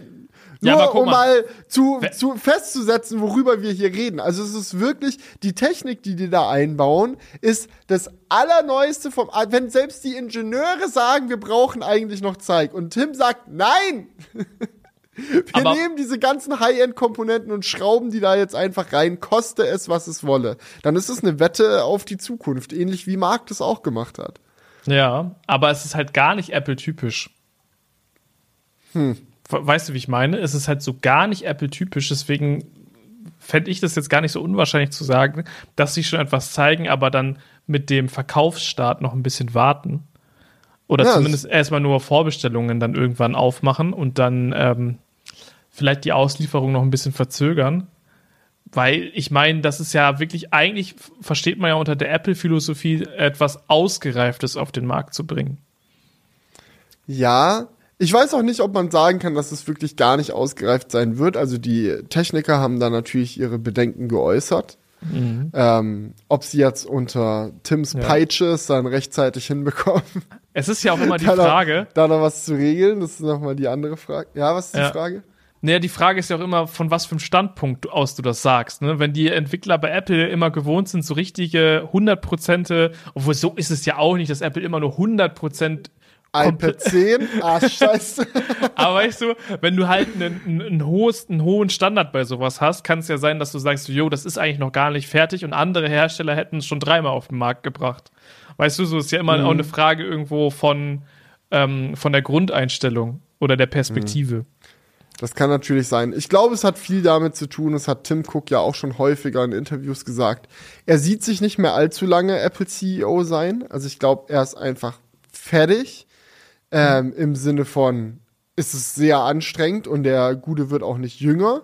[SPEAKER 2] Ja, Nur um mal, zu, zu festzusetzen, worüber wir hier reden. Also es ist wirklich, die Technik, die die da einbauen, ist das Allerneueste vom, wenn selbst die Ingenieure sagen, wir brauchen eigentlich noch Zeug. Und Tim sagt, nein! Wir aber nehmen diese ganzen High-End-Komponenten und schrauben die da jetzt einfach rein, koste es, was es wolle. Dann ist es eine Wette auf die Zukunft, ähnlich wie Mark das auch gemacht hat.
[SPEAKER 1] Ja, aber es ist halt gar nicht Apple-typisch. Hm. Weißt du, wie ich meine? Es ist halt so gar nicht Apple-typisch, deswegen fände ich das jetzt gar nicht so unwahrscheinlich zu sagen, dass sie schon etwas zeigen, aber dann mit dem Verkaufsstart noch ein bisschen warten. Oder ja, zumindest erstmal nur Vorbestellungen dann irgendwann aufmachen und dann ähm, vielleicht die Auslieferung noch ein bisschen verzögern. Weil ich meine, das ist ja wirklich, eigentlich versteht man ja unter der Apple-Philosophie etwas Ausgereiftes auf den Markt zu bringen.
[SPEAKER 2] Ja, ich weiß auch nicht, ob man sagen kann, dass es wirklich gar nicht ausgereift sein wird. Also die Techniker haben da natürlich ihre Bedenken geäußert. Mhm. Ähm, ob sie jetzt unter Tims ja. Peitsche es dann rechtzeitig hinbekommen.
[SPEAKER 1] Es ist ja auch immer die Frage.
[SPEAKER 2] Noch, da noch was zu regeln, das ist nochmal die andere Frage. Ja, was ist ja. die Frage?
[SPEAKER 1] Naja, die Frage ist ja auch immer, von was für einem Standpunkt aus du das sagst. Ne? Wenn die Entwickler bei Apple immer gewohnt sind, so richtige 100%, obwohl so ist es ja auch nicht, dass Apple immer nur 100%
[SPEAKER 2] iPad 10, ah, scheiße.
[SPEAKER 1] Aber weißt du, wenn du halt einen, einen, einen, hohes, einen hohen Standard bei sowas hast, kann es ja sein, dass du sagst, jo, das ist eigentlich noch gar nicht fertig und andere Hersteller hätten es schon dreimal auf den Markt gebracht. Weißt du, so ist ja immer mhm. auch eine Frage irgendwo von, ähm, von der Grundeinstellung oder der Perspektive. Mhm.
[SPEAKER 2] Das kann natürlich sein. Ich glaube, es hat viel damit zu tun, das hat Tim Cook ja auch schon häufiger in Interviews gesagt. Er sieht sich nicht mehr allzu lange Apple CEO sein. Also ich glaube, er ist einfach fertig. Ähm, Im Sinne von, ist es sehr anstrengend und der Gute wird auch nicht jünger.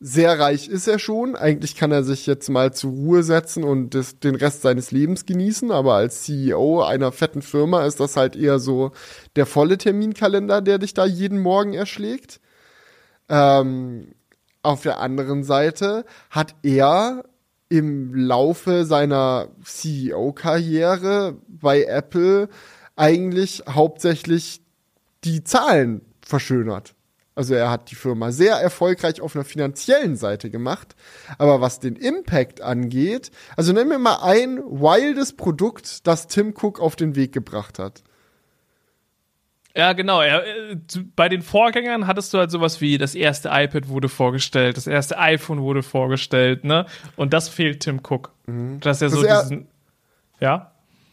[SPEAKER 2] Sehr reich ist er schon. Eigentlich kann er sich jetzt mal zur Ruhe setzen und das, den Rest seines Lebens genießen. Aber als CEO einer fetten Firma ist das halt eher so der volle Terminkalender, der dich da jeden Morgen erschlägt. Ähm, auf der anderen Seite hat er im Laufe seiner CEO-Karriere bei Apple eigentlich hauptsächlich die Zahlen verschönert. Also er hat die Firma sehr erfolgreich auf einer finanziellen Seite gemacht. Aber was den Impact angeht, also nennen wir mal ein wildes Produkt, das Tim Cook auf den Weg gebracht hat.
[SPEAKER 1] Ja, genau. Ja, äh, bei den Vorgängern hattest du halt sowas wie das erste iPad wurde vorgestellt, das erste iPhone wurde vorgestellt, ne? Und das fehlt Tim Cook. Mhm. Dass er so er diesen. Ja?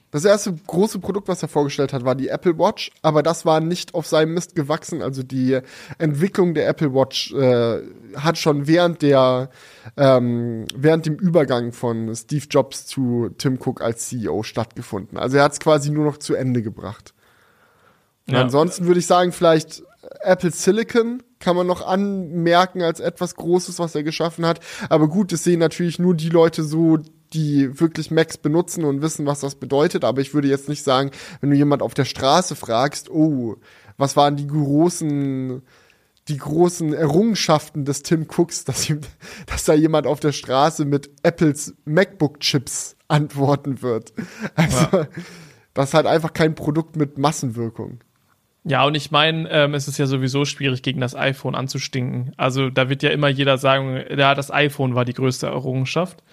[SPEAKER 2] Das erste große Produkt, was er vorgestellt hat, war die Apple Watch, aber das war nicht auf seinem Mist gewachsen. Also die Entwicklung der Apple Watch äh, hat schon während der ähm, während dem Übergang von Steve Jobs zu Tim Cook als CEO stattgefunden. Also er hat es quasi nur noch zu Ende gebracht. Ja. Ansonsten würde ich sagen, vielleicht Apple Silicon kann man noch anmerken als etwas Großes, was er geschaffen hat. Aber gut, das sehen natürlich nur die Leute so, die wirklich Macs benutzen und wissen, was das bedeutet. Aber ich würde jetzt nicht sagen, wenn du jemand auf der Straße fragst, oh, was waren die großen, die großen Errungenschaften des Tim Cooks, dass, ihm, dass da jemand auf der Straße mit Apples MacBook-Chips antworten wird. Also, ja. das ist halt einfach kein Produkt mit Massenwirkung.
[SPEAKER 1] Ja, und ich meine, ähm, es ist ja sowieso schwierig, gegen das iPhone anzustinken. Also da wird ja immer jeder sagen, ja, das iPhone war die größte Errungenschaft.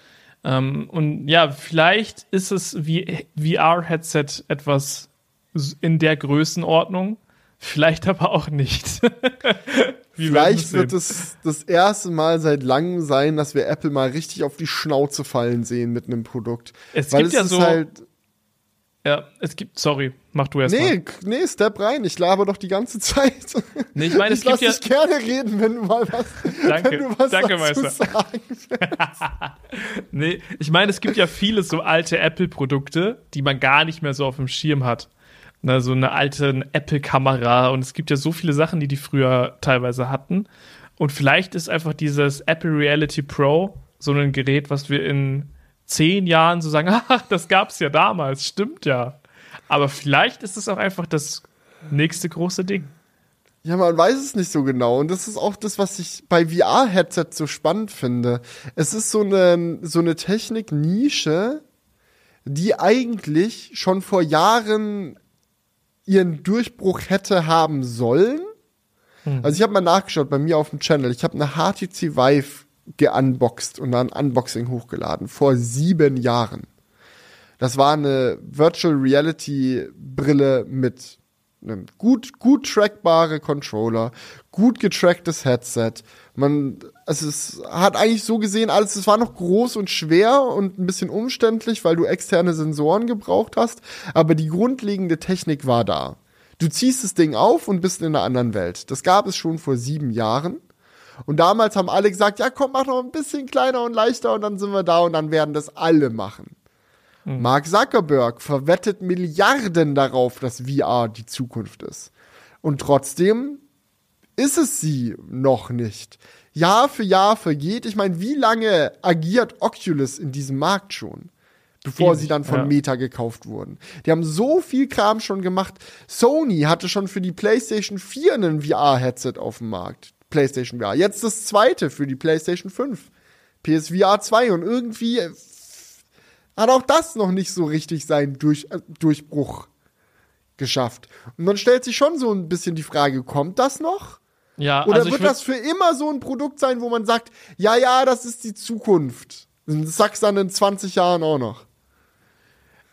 [SPEAKER 1] Ähm, und ja, vielleicht ist es wie VR-Headset etwas in der Größenordnung, vielleicht aber auch nicht.
[SPEAKER 2] vielleicht wird es das erste Mal seit langem sein, dass wir Apple mal richtig auf die Schnauze fallen sehen mit einem Produkt.
[SPEAKER 1] Es Weil gibt es ja so. Halt ja, es gibt, sorry, mach du erst
[SPEAKER 2] Nee, mal. nee, step rein, ich laber doch die ganze Zeit.
[SPEAKER 1] Nee, ich meine, es
[SPEAKER 2] ich
[SPEAKER 1] gibt
[SPEAKER 2] ja dich gerne reden, wenn du mal was,
[SPEAKER 1] danke,
[SPEAKER 2] wenn du was
[SPEAKER 1] danke, Meister. sagen Nee, ich meine, es gibt ja viele so alte Apple-Produkte, die man gar nicht mehr so auf dem Schirm hat. Na, so eine alte Apple-Kamera und es gibt ja so viele Sachen, die die früher teilweise hatten. Und vielleicht ist einfach dieses Apple Reality Pro so ein Gerät, was wir in zehn Jahren so sagen, ach, das gab's ja damals, stimmt ja. Aber vielleicht ist es auch einfach das nächste große Ding.
[SPEAKER 2] Ja, man weiß es nicht so genau. Und das ist auch das, was ich bei VR-Headset so spannend finde. Es ist so eine, so eine Technik-Nische, die eigentlich schon vor Jahren ihren Durchbruch hätte haben sollen. Hm. Also ich habe mal nachgeschaut bei mir auf dem Channel. Ich habe eine HTC Vive geunboxed und dann Unboxing hochgeladen. Vor sieben Jahren. Das war eine Virtual Reality Brille mit einem gut, gut trackbare Controller, gut getracktes Headset. Man, also es hat eigentlich so gesehen alles, es war noch groß und schwer und ein bisschen umständlich, weil du externe Sensoren gebraucht hast, aber die grundlegende Technik war da. Du ziehst das Ding auf und bist in einer anderen Welt. Das gab es schon vor sieben Jahren. Und damals haben alle gesagt, ja komm, mach noch ein bisschen kleiner und leichter und dann sind wir da und dann werden das alle machen. Mhm. Mark Zuckerberg verwettet Milliarden darauf, dass VR die Zukunft ist. Und trotzdem ist es sie noch nicht. Jahr für Jahr vergeht. Ich meine, wie lange agiert Oculus in diesem Markt schon? Bevor Ewig, sie dann von ja. Meta gekauft wurden. Die haben so viel Kram schon gemacht. Sony hatte schon für die PlayStation 4 ein VR-Headset auf dem Markt. PlayStation VR. Jetzt das zweite für die PlayStation 5. PSVR 2 und irgendwie äh, hat auch das noch nicht so richtig seinen Durch, äh, Durchbruch geschafft. Und dann stellt sich schon so ein bisschen die Frage, kommt das noch?
[SPEAKER 1] Ja,
[SPEAKER 2] Oder also wird das für immer so ein Produkt sein, wo man sagt, ja, ja, das ist die Zukunft. Das sagst dann in 20 Jahren auch noch.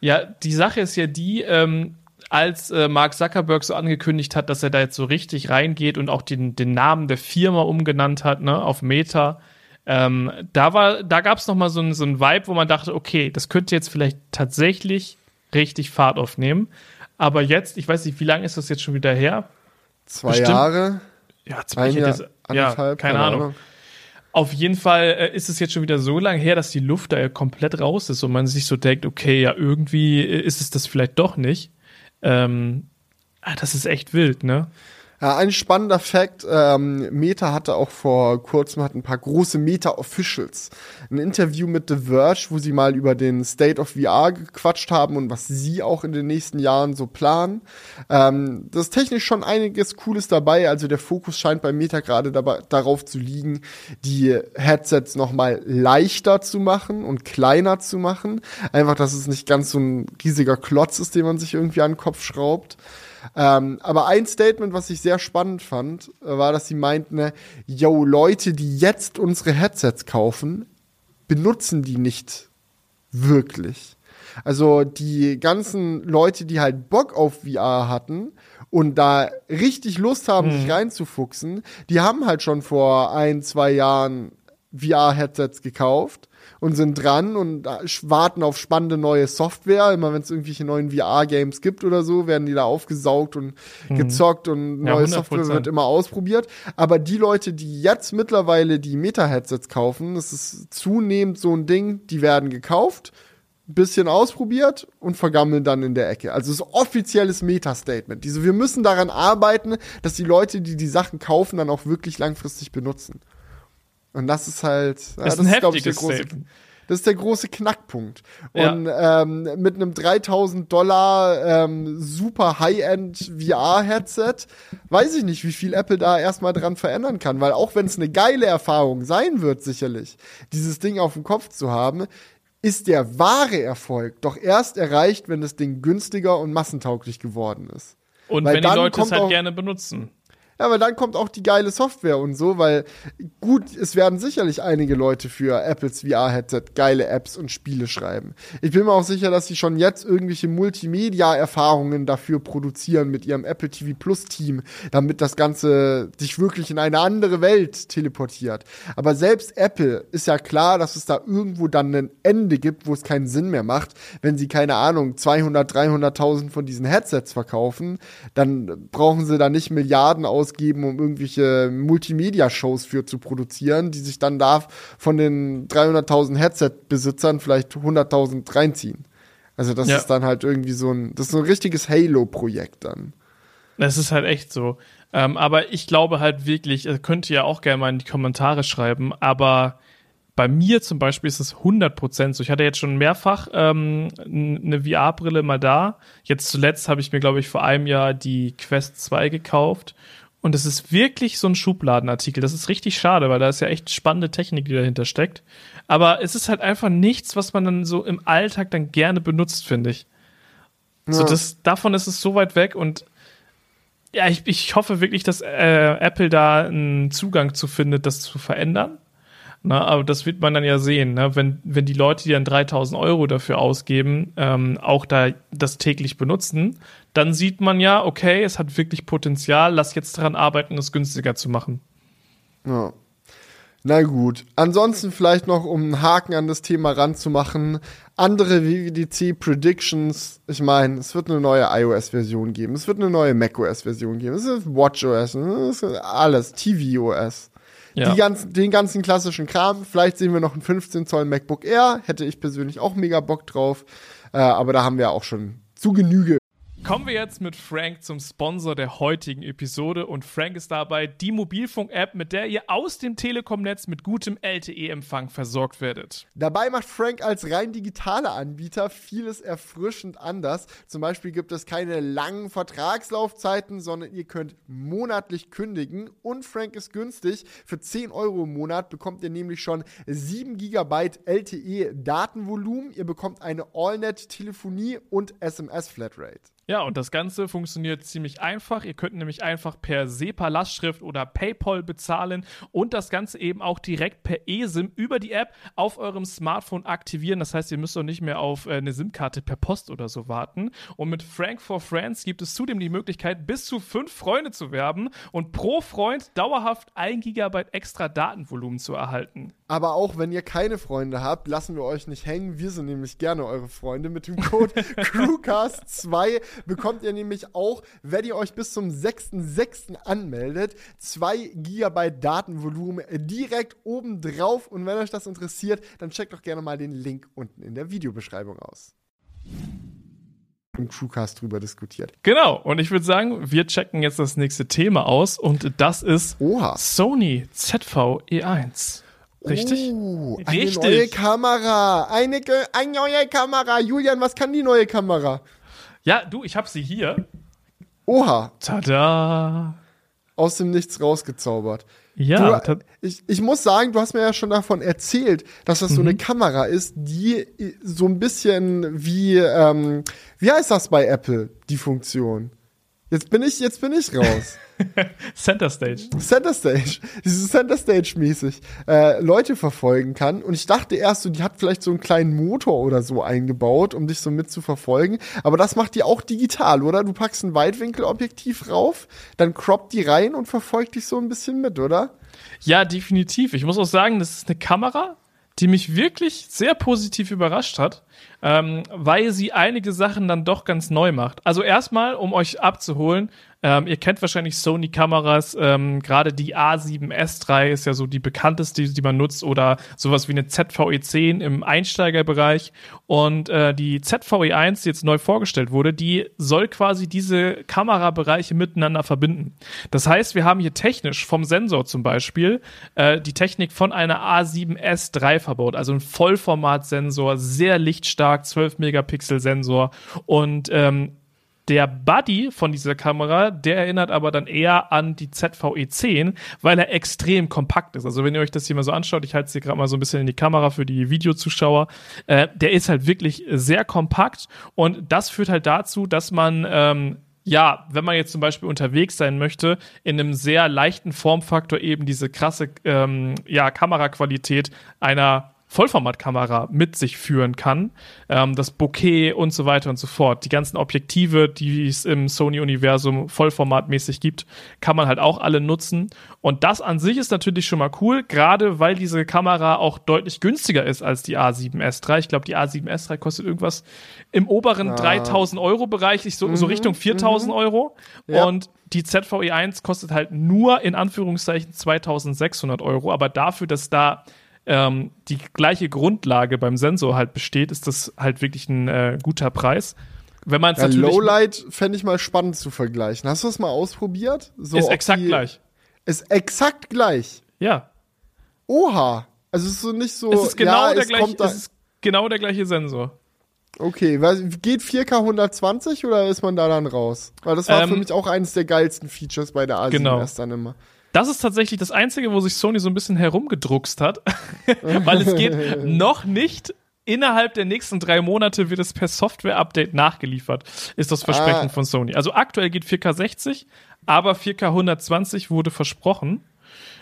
[SPEAKER 1] Ja, die Sache ist ja die, ähm, als äh, Mark Zuckerberg so angekündigt hat, dass er da jetzt so richtig reingeht und auch den, den Namen der Firma umgenannt hat, ne, auf Meta, ähm, da war, da gab es noch mal so ein, so ein Vibe, wo man dachte, okay, das könnte jetzt vielleicht tatsächlich richtig Fahrt aufnehmen. Aber jetzt, ich weiß nicht, wie lange ist das jetzt schon wieder her?
[SPEAKER 2] Zwei Bestimmt, Jahre.
[SPEAKER 1] Ja, zwei Jahre. Ja, keine, keine Ahnung. Ahnung. Auf jeden Fall äh, ist es jetzt schon wieder so lange her, dass die Luft da ja komplett raus ist und man sich so denkt, okay, ja, irgendwie ist es das vielleicht doch nicht. Ähm, ah, das ist echt wild, ne?
[SPEAKER 2] Ja, ein spannender Fact, ähm, Meta hatte auch vor kurzem hat ein paar große Meta-Officials ein Interview mit The Verge, wo sie mal über den State of VR gequatscht haben und was sie auch in den nächsten Jahren so planen. Ähm, das ist technisch schon einiges Cooles dabei, also der Fokus scheint bei Meta gerade darauf zu liegen, die Headsets nochmal leichter zu machen und kleiner zu machen. Einfach, dass es nicht ganz so ein riesiger Klotz ist, den man sich irgendwie an den Kopf schraubt. Ähm, aber ein Statement, was ich sehr spannend fand, äh, war, dass sie meinten, ne, yo, Leute, die jetzt unsere Headsets kaufen, benutzen die nicht wirklich. Also die ganzen Leute, die halt Bock auf VR hatten und da richtig Lust haben, mhm. sich reinzufuchsen, die haben halt schon vor ein, zwei Jahren VR-Headsets gekauft und sind dran und warten auf spannende neue Software. Immer wenn es irgendwelche neuen VR-Games gibt oder so, werden die da aufgesaugt und mhm. gezockt und neue ja, Software wird immer ausprobiert. Aber die Leute, die jetzt mittlerweile die Meta-Headsets kaufen, das ist zunehmend so ein Ding, die werden gekauft bisschen ausprobiert und vergammeln dann in der Ecke. Also es ist offizielles Meta-Statement. Diese, wir müssen daran arbeiten, dass die Leute, die die Sachen kaufen, dann auch wirklich langfristig benutzen. Und das ist halt, das,
[SPEAKER 1] ja, das ist, ein ich, der große,
[SPEAKER 2] das ist der große Knackpunkt. Und ja. ähm, mit einem 3000 Dollar ähm, super High-End VR-Headset weiß ich nicht, wie viel Apple da erstmal dran verändern kann. Weil auch wenn es eine geile Erfahrung sein wird, sicherlich, dieses Ding auf dem Kopf zu haben, ist der wahre Erfolg doch erst erreicht, wenn das Ding günstiger und massentauglich geworden ist.
[SPEAKER 1] Und Weil wenn die Leute es halt gerne benutzen.
[SPEAKER 2] Ja, aber dann kommt auch die geile Software und so, weil gut, es werden sicherlich einige Leute für Apples VR-Headset geile Apps und Spiele schreiben. Ich bin mir auch sicher, dass sie schon jetzt irgendwelche Multimedia-Erfahrungen dafür produzieren mit ihrem Apple TV Plus Team, damit das Ganze sich wirklich in eine andere Welt teleportiert. Aber selbst Apple ist ja klar, dass es da irgendwo dann ein Ende gibt, wo es keinen Sinn mehr macht, wenn sie keine Ahnung 200, 300.000 von diesen Headsets verkaufen, dann brauchen sie da nicht Milliarden aus ausgeben, um irgendwelche Multimedia-Shows für zu produzieren, die sich dann da von den 300.000 Headset-Besitzern vielleicht 100.000 reinziehen. Also das ja. ist dann halt irgendwie so ein, das ist so ein richtiges Halo-Projekt dann.
[SPEAKER 1] Das ist halt echt so. Ähm, aber ich glaube halt wirklich, könnt ihr ja auch gerne mal in die Kommentare schreiben, aber bei mir zum Beispiel ist es 100% so. Ich hatte jetzt schon mehrfach ähm, eine VR-Brille mal da. Jetzt zuletzt habe ich mir, glaube ich, vor einem Jahr die Quest 2 gekauft und es ist wirklich so ein Schubladenartikel. Das ist richtig schade, weil da ist ja echt spannende Technik, die dahinter steckt. Aber es ist halt einfach nichts, was man dann so im Alltag dann gerne benutzt, finde ich. Ja. So, das, davon ist es so weit weg und ja, ich, ich hoffe wirklich, dass äh, Apple da einen Zugang zu findet, das zu verändern. Na, aber das wird man dann ja sehen, ne? wenn, wenn die Leute, die dann 3000 Euro dafür ausgeben, ähm, auch da das täglich benutzen, dann sieht man ja, okay, es hat wirklich Potenzial, lass jetzt daran arbeiten, es günstiger zu machen.
[SPEAKER 2] Ja. Na gut. Ansonsten vielleicht noch, um einen Haken an das Thema ranzumachen, andere WWDC Predictions. Ich meine, es wird eine neue iOS-Version geben, es wird eine neue macOS-Version geben, es wird WatchOS, es ist alles, tvOS. Ja. Ganzen, den ganzen klassischen Kram. Vielleicht sehen wir noch ein 15 Zoll MacBook Air. Hätte ich persönlich auch mega Bock drauf. Äh, aber da haben wir auch schon zu Genüge
[SPEAKER 1] Kommen wir jetzt mit Frank zum Sponsor der heutigen Episode und Frank ist dabei die Mobilfunk-App, mit der ihr aus dem Telekom-Netz mit gutem LTE-Empfang versorgt werdet.
[SPEAKER 2] Dabei macht Frank als rein digitaler Anbieter vieles erfrischend anders. Zum Beispiel gibt es keine langen Vertragslaufzeiten, sondern ihr könnt monatlich kündigen und Frank ist günstig. Für 10 Euro im Monat bekommt ihr nämlich schon 7 GB LTE-Datenvolumen. Ihr bekommt eine AllNet-Telefonie und SMS-Flatrate.
[SPEAKER 1] Ja, und das Ganze funktioniert ziemlich einfach. Ihr könnt nämlich einfach per SEPA-Lastschrift oder PayPal bezahlen und das Ganze eben auch direkt per eSIM über die App auf eurem Smartphone aktivieren. Das heißt, ihr müsst auch nicht mehr auf äh, eine SIM-Karte per Post oder so warten. Und mit Frank for Friends gibt es zudem die Möglichkeit, bis zu fünf Freunde zu werben und pro Freund dauerhaft ein Gigabyte extra Datenvolumen zu erhalten.
[SPEAKER 2] Aber auch wenn ihr keine Freunde habt, lassen wir euch nicht hängen. Wir sind nämlich gerne eure Freunde. Mit dem Code CrewCast2 bekommt ihr nämlich auch, wenn ihr euch bis zum 6.6. anmeldet, 2 GB Datenvolumen direkt oben drauf. Und wenn euch das interessiert, dann checkt doch gerne mal den Link unten in der Videobeschreibung aus im Crewcast drüber diskutiert.
[SPEAKER 1] Genau, und ich würde sagen, wir checken jetzt das nächste Thema aus und das ist
[SPEAKER 2] Oha.
[SPEAKER 1] Sony ZV-E1. Richtig?
[SPEAKER 2] Oh, eine Richtig. neue Kamera. Eine, eine neue Kamera. Julian, was kann die neue Kamera?
[SPEAKER 1] Ja, du, ich habe sie hier.
[SPEAKER 2] Oha.
[SPEAKER 1] Tada.
[SPEAKER 2] Aus dem Nichts rausgezaubert.
[SPEAKER 1] Ja.
[SPEAKER 2] Du, ich, ich muss sagen, du hast mir ja schon davon erzählt, dass das mhm. so eine mhm. Kamera ist, die so ein bisschen wie, ähm, wie heißt das bei Apple, die Funktion? Jetzt bin ich, jetzt bin ich raus.
[SPEAKER 1] Center Stage.
[SPEAKER 2] Center Stage. Dieses Center Stage mäßig äh, Leute verfolgen kann. Und ich dachte erst, so, die hat vielleicht so einen kleinen Motor oder so eingebaut, um dich so mit zu verfolgen. Aber das macht die auch digital, oder? Du packst ein Weitwinkelobjektiv rauf, dann croppt die rein und verfolgt dich so ein bisschen mit, oder?
[SPEAKER 1] Ja, definitiv. Ich muss auch sagen, das ist eine Kamera, die mich wirklich sehr positiv überrascht hat, ähm, weil sie einige Sachen dann doch ganz neu macht. Also erstmal, um euch abzuholen, ähm, ihr kennt wahrscheinlich Sony-Kameras, ähm, gerade die A7S3 ist ja so die bekannteste, die man nutzt, oder sowas wie eine ZVE10 im Einsteigerbereich. Und äh, die ZVE1, die jetzt neu vorgestellt wurde, die soll quasi diese Kamerabereiche miteinander verbinden. Das heißt, wir haben hier technisch vom Sensor zum Beispiel äh, die Technik von einer A7S3 verbaut, also ein Vollformatsensor, sehr lichtstark, 12 Megapixel Sensor und ähm, der Body von dieser Kamera, der erinnert aber dann eher an die ZVE10, weil er extrem kompakt ist. Also wenn ihr euch das hier mal so anschaut, ich halte es hier gerade mal so ein bisschen in die Kamera für die Videozuschauer, äh, der ist halt wirklich sehr kompakt und das führt halt dazu, dass man ähm, ja, wenn man jetzt zum Beispiel unterwegs sein möchte, in einem sehr leichten Formfaktor eben diese krasse ähm, ja, Kameraqualität einer Vollformatkamera mit sich führen kann. Ähm, das Bokeh und so weiter und so fort. Die ganzen Objektive, die es im Sony-Universum vollformatmäßig gibt, kann man halt auch alle nutzen. Und das an sich ist natürlich schon mal cool, gerade weil diese Kamera auch deutlich günstiger ist als die A7S3. Ich glaube, die A7S3 kostet irgendwas im oberen ah. 3000 Euro Bereich, so, mhm, so Richtung 4000 mhm. Euro. Ja. Und die ZVE1 kostet halt nur in Anführungszeichen 2600 Euro, aber dafür, dass da ähm, die gleiche Grundlage beim Sensor halt besteht, ist das halt wirklich ein äh, guter Preis. Wenn man
[SPEAKER 2] ja, Lowlight fände ich mal spannend zu vergleichen. Hast du das mal ausprobiert?
[SPEAKER 1] So, ist exakt gleich.
[SPEAKER 2] Ist exakt gleich.
[SPEAKER 1] Ja.
[SPEAKER 2] Oha. Also es ist so nicht so.
[SPEAKER 1] Es ist genau, ja, der, gleiche, es ist genau der gleiche Sensor.
[SPEAKER 2] Okay, geht 4K 120 oder ist man da dann raus? Weil das war ähm, für mich auch eines der geilsten Features bei der A7
[SPEAKER 1] genau.
[SPEAKER 2] dann immer.
[SPEAKER 1] Das ist tatsächlich das Einzige, wo sich Sony so ein bisschen herumgedruckst hat, weil es geht noch nicht innerhalb der nächsten drei Monate wird es per Software-Update nachgeliefert, ist das Versprechen ah. von Sony. Also aktuell geht 4K 60, aber 4K 120 wurde versprochen.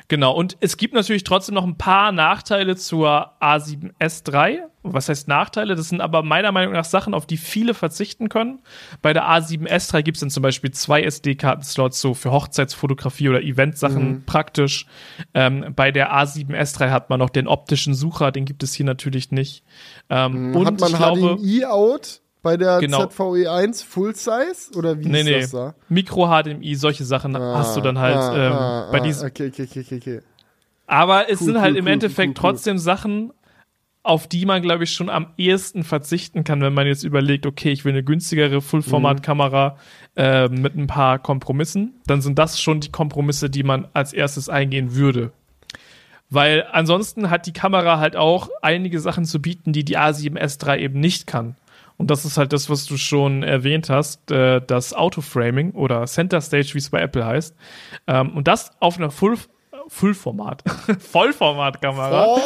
[SPEAKER 1] Genau, und es gibt natürlich trotzdem noch ein paar Nachteile zur A7S3. Was heißt Nachteile? Das sind aber meiner Meinung nach Sachen, auf die viele verzichten können. Bei der A7S3 gibt es dann zum Beispiel zwei SD-Karten-Slots, so für Hochzeitsfotografie oder Eventsachen mhm. praktisch. Ähm, bei der A7S3 hat man noch den optischen Sucher, den gibt es hier natürlich nicht.
[SPEAKER 2] Ähm, mhm. und hat man HDMI-Out? Bei der genau. ZVE1 Full Size oder wie
[SPEAKER 1] nee, ist nee. das da? Micro HDMI, solche Sachen ah, hast du dann halt ah, ähm, ah, bei diesen.
[SPEAKER 2] Okay, okay, okay, okay.
[SPEAKER 1] Aber es cool, sind halt cool, im Endeffekt trotzdem Sachen, auf die man, glaube ich, schon am ehesten verzichten kann, wenn man jetzt überlegt, okay, ich will eine günstigere Full-Format-Kamera mhm. äh, mit ein paar Kompromissen, dann sind das schon die Kompromisse, die man als erstes eingehen würde. Weil ansonsten hat die Kamera halt auch einige Sachen zu bieten, die die A7S3 eben nicht kann. Und das ist halt das, was du schon erwähnt hast, äh, das Autoframing oder Center Stage, wie es bei Apple heißt. Ähm, und das auf einer Full, Full-Format, Vollformat-Kamera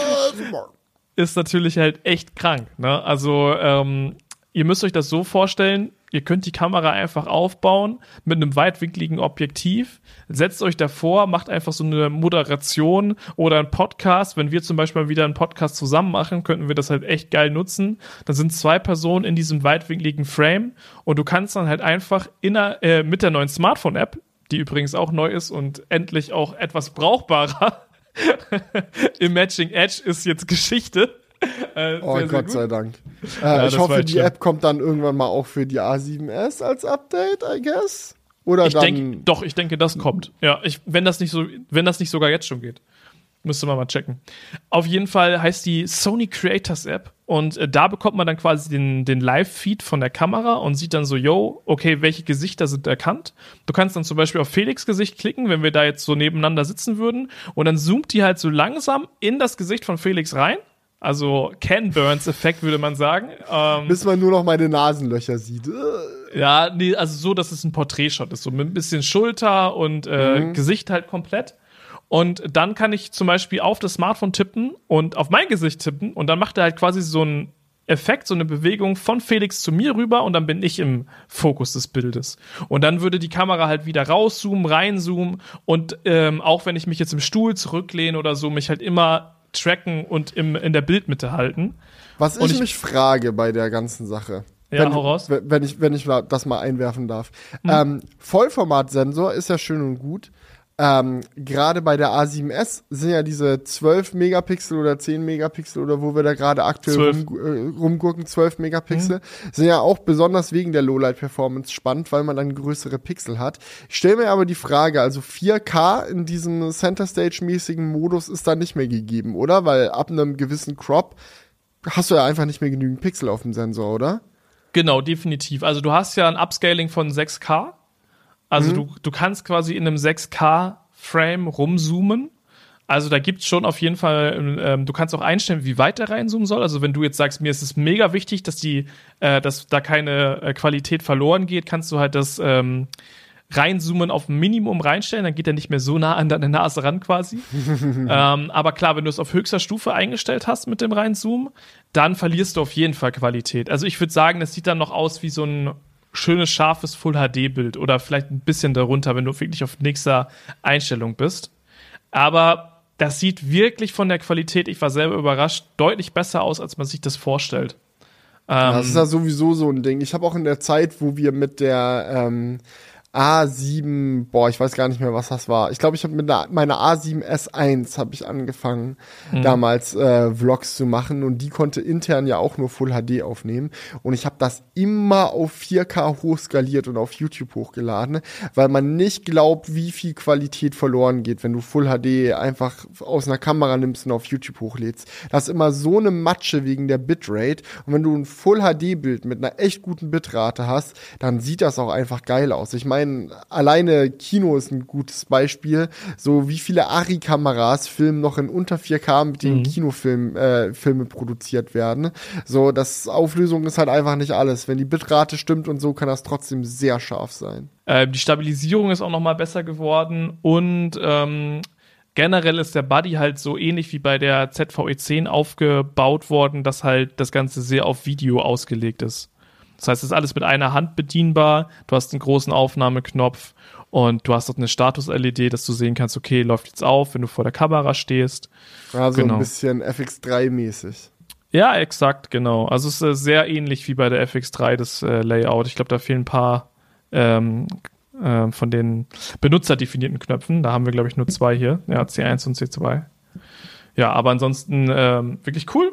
[SPEAKER 1] ist natürlich halt echt krank. Ne? Also ähm, ihr müsst euch das so vorstellen, Ihr könnt die Kamera einfach aufbauen mit einem weitwinkligen Objektiv, setzt euch davor, macht einfach so eine Moderation oder einen Podcast. Wenn wir zum Beispiel wieder einen Podcast zusammen machen, könnten wir das halt echt geil nutzen. Dann sind zwei Personen in diesem weitwinkligen Frame und du kannst dann halt einfach inner, äh, mit der neuen Smartphone-App, die übrigens auch neu ist und endlich auch etwas brauchbarer. Imaging Edge ist jetzt Geschichte
[SPEAKER 2] äh, oh sehr, Gott sehr sei Dank. Äh, ja, ich hoffe, die App kommt dann irgendwann mal auch für die A7S als Update, I guess. Oder
[SPEAKER 1] ich
[SPEAKER 2] dann.
[SPEAKER 1] Denk, doch, ich denke, das kommt. Ja, ich, wenn das nicht so, wenn das nicht sogar jetzt schon geht. Müsste man mal checken. Auf jeden Fall heißt die Sony Creators App und äh, da bekommt man dann quasi den, den Live-Feed von der Kamera und sieht dann so, yo, okay, welche Gesichter sind erkannt. Du kannst dann zum Beispiel auf Felix Gesicht klicken, wenn wir da jetzt so nebeneinander sitzen würden und dann zoomt die halt so langsam in das Gesicht von Felix rein also Ken Burns Effekt würde man sagen.
[SPEAKER 2] Ähm, Bis man nur noch meine Nasenlöcher sieht.
[SPEAKER 1] Ja, nee, also so, dass es ein Porträtshot ist, so mit ein bisschen Schulter und äh, mhm. Gesicht halt komplett. Und dann kann ich zum Beispiel auf das Smartphone tippen und auf mein Gesicht tippen und dann macht er halt quasi so ein Effekt, so eine Bewegung von Felix zu mir rüber und dann bin ich im Fokus des Bildes. Und dann würde die Kamera halt wieder rauszoomen, reinzoomen und ähm, auch wenn ich mich jetzt im Stuhl zurücklehne oder so, mich halt immer tracken und im, in der Bildmitte halten.
[SPEAKER 2] Was ich, ich mich frage bei der ganzen Sache.
[SPEAKER 1] Ja,
[SPEAKER 2] wenn,
[SPEAKER 1] hau raus.
[SPEAKER 2] Wenn ich, wenn ich das mal einwerfen darf. Mhm. Ähm, Vollformatsensor ist ja schön und gut. Ähm, gerade bei der A7S sind ja diese 12 Megapixel oder 10 Megapixel oder wo wir da gerade aktuell rum, äh, rumgucken, 12 Megapixel, mhm. sind ja auch besonders wegen der Lowlight-Performance spannend, weil man dann größere Pixel hat. Ich stelle mir aber die Frage, also 4K in diesem Center Stage-mäßigen Modus ist da nicht mehr gegeben, oder? Weil ab einem gewissen Crop hast du ja einfach nicht mehr genügend Pixel auf dem Sensor, oder?
[SPEAKER 1] Genau, definitiv. Also du hast ja ein Upscaling von 6K. Also mhm. du, du kannst quasi in einem 6K-Frame rumzoomen. Also da gibt's schon auf jeden Fall, ähm, du kannst auch einstellen, wie weit der reinzoomen soll. Also wenn du jetzt sagst, mir ist es mega wichtig, dass die, äh, dass da keine äh, Qualität verloren geht, kannst du halt das ähm, reinzoomen auf Minimum reinstellen, dann geht er nicht mehr so nah an deine Nase ran quasi. ähm, aber klar, wenn du es auf höchster Stufe eingestellt hast mit dem Reinzoomen, dann verlierst du auf jeden Fall Qualität. Also ich würde sagen, das sieht dann noch aus wie so ein schönes, scharfes Full-HD-Bild oder vielleicht ein bisschen darunter, wenn du wirklich auf nächster Einstellung bist. Aber das sieht wirklich von der Qualität, ich war selber überrascht, deutlich besser aus, als man sich das vorstellt.
[SPEAKER 2] das ist ja sowieso so ein Ding. Ich habe auch in der Zeit, wo wir mit der ähm, A7, boah, ich weiß gar nicht mehr, was das war. Ich glaube, ich habe mit einer, meiner A7S1 habe ich angefangen, mhm. damals äh, Vlogs zu machen und die konnte intern ja auch nur Full HD aufnehmen und ich habe das immer auf 4K hochskaliert und auf YouTube hochgeladen, weil man nicht glaubt, wie viel Qualität verloren geht, wenn du Full HD einfach aus einer Kamera nimmst und auf YouTube hochlädst. Das ist immer so eine Matsche wegen der Bitrate und wenn du ein Full HD Bild mit einer echt guten Bitrate hast, dann sieht das auch einfach geil aus. Ich meine meine, alleine Kino ist ein gutes Beispiel. So wie viele Ari-Kameras filmen noch in unter 4K, mit denen mhm. Kinofilme äh, Filme produziert werden. So, das Auflösung ist halt einfach nicht alles. Wenn die Bitrate stimmt und so, kann das trotzdem sehr scharf sein.
[SPEAKER 1] Äh, die Stabilisierung ist auch noch mal besser geworden und ähm, generell ist der Buddy halt so ähnlich wie bei der ZVE 10 aufgebaut worden, dass halt das Ganze sehr auf Video ausgelegt ist. Das heißt, es ist alles mit einer Hand bedienbar. Du hast einen großen Aufnahmeknopf und du hast auch eine Status-LED, dass du sehen kannst, okay, läuft jetzt auf, wenn du vor der Kamera stehst.
[SPEAKER 2] Also genau. ein bisschen FX3-mäßig.
[SPEAKER 1] Ja, exakt, genau. Also es ist äh, sehr ähnlich wie bei der FX3 das äh, Layout. Ich glaube, da fehlen ein paar ähm, äh, von den benutzerdefinierten Knöpfen. Da haben wir, glaube ich, nur zwei hier. Ja, C1 und C2. Ja, aber ansonsten ähm, wirklich cool.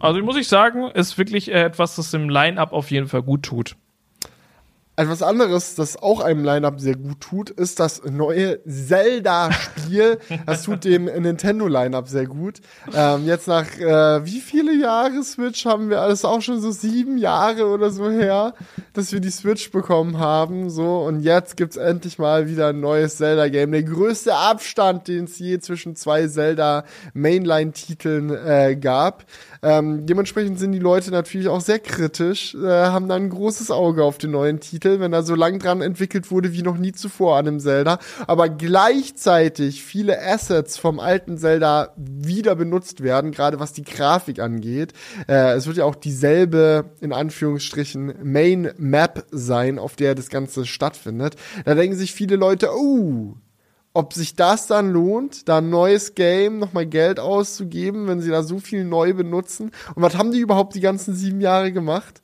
[SPEAKER 1] Also muss ich sagen, ist wirklich äh, etwas, das dem Line-Up auf jeden Fall gut tut.
[SPEAKER 2] Etwas anderes, das auch einem Line-Up sehr gut tut, ist das neue Zelda-Spiel. das tut dem Nintendo-Line-Up sehr gut. Ähm, jetzt nach äh, wie viele Jahre Switch haben wir alles auch schon so sieben Jahre oder so her, dass wir die Switch bekommen haben. So und jetzt gibt's endlich mal wieder ein neues Zelda-Game. Der größte Abstand, den es je zwischen zwei Zelda Mainline-Titeln äh, gab. Ähm, dementsprechend sind die Leute natürlich auch sehr kritisch, äh, haben dann ein großes Auge auf den neuen Titel, wenn er so lang dran entwickelt wurde wie noch nie zuvor an dem Zelda. Aber gleichzeitig viele Assets vom alten Zelda wieder benutzt werden, gerade was die Grafik angeht. Äh, es wird ja auch dieselbe, in Anführungsstrichen, Main Map sein, auf der das Ganze stattfindet. Da denken sich viele Leute, oh, ob sich das dann lohnt, da ein neues Game nochmal Geld auszugeben, wenn sie da so viel neu benutzen. Und was haben die überhaupt die ganzen sieben Jahre gemacht?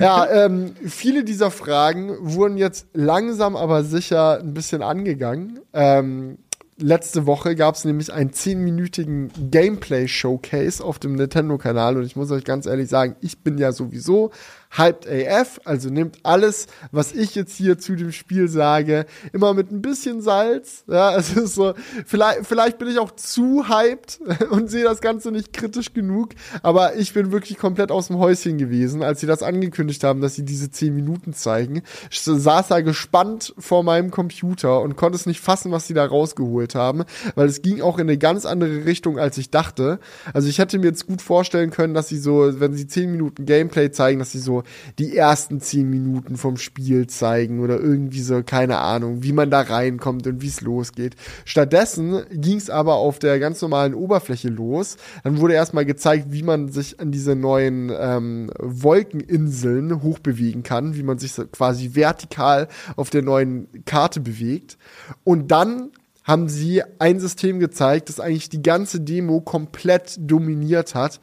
[SPEAKER 2] ja, ähm, viele dieser Fragen wurden jetzt langsam aber sicher ein bisschen angegangen. Ähm, letzte Woche gab es nämlich einen zehnminütigen Gameplay-Showcase auf dem Nintendo-Kanal und ich muss euch ganz ehrlich sagen, ich bin ja sowieso hyped AF, also nimmt alles, was ich jetzt hier zu dem Spiel sage, immer mit ein bisschen Salz. Ja, es ist so, vielleicht, vielleicht bin ich auch zu hyped und sehe das Ganze nicht kritisch genug, aber ich bin wirklich komplett aus dem Häuschen gewesen, als sie das angekündigt haben, dass sie diese 10 Minuten zeigen. Ich saß da gespannt vor meinem Computer und konnte es nicht fassen, was sie da rausgeholt haben, weil es ging auch in eine ganz andere Richtung, als ich dachte. Also ich hätte mir jetzt gut vorstellen können, dass sie so, wenn sie 10 Minuten Gameplay zeigen, dass sie so die ersten zehn Minuten vom Spiel zeigen oder irgendwie so, keine Ahnung, wie man da reinkommt und wie es losgeht. Stattdessen ging es aber auf der ganz normalen Oberfläche los. Dann wurde erstmal gezeigt, wie man sich an diese neuen ähm, Wolkeninseln hochbewegen kann, wie man sich so quasi vertikal auf der neuen Karte bewegt. Und dann haben sie ein System gezeigt, das eigentlich die ganze Demo komplett dominiert hat.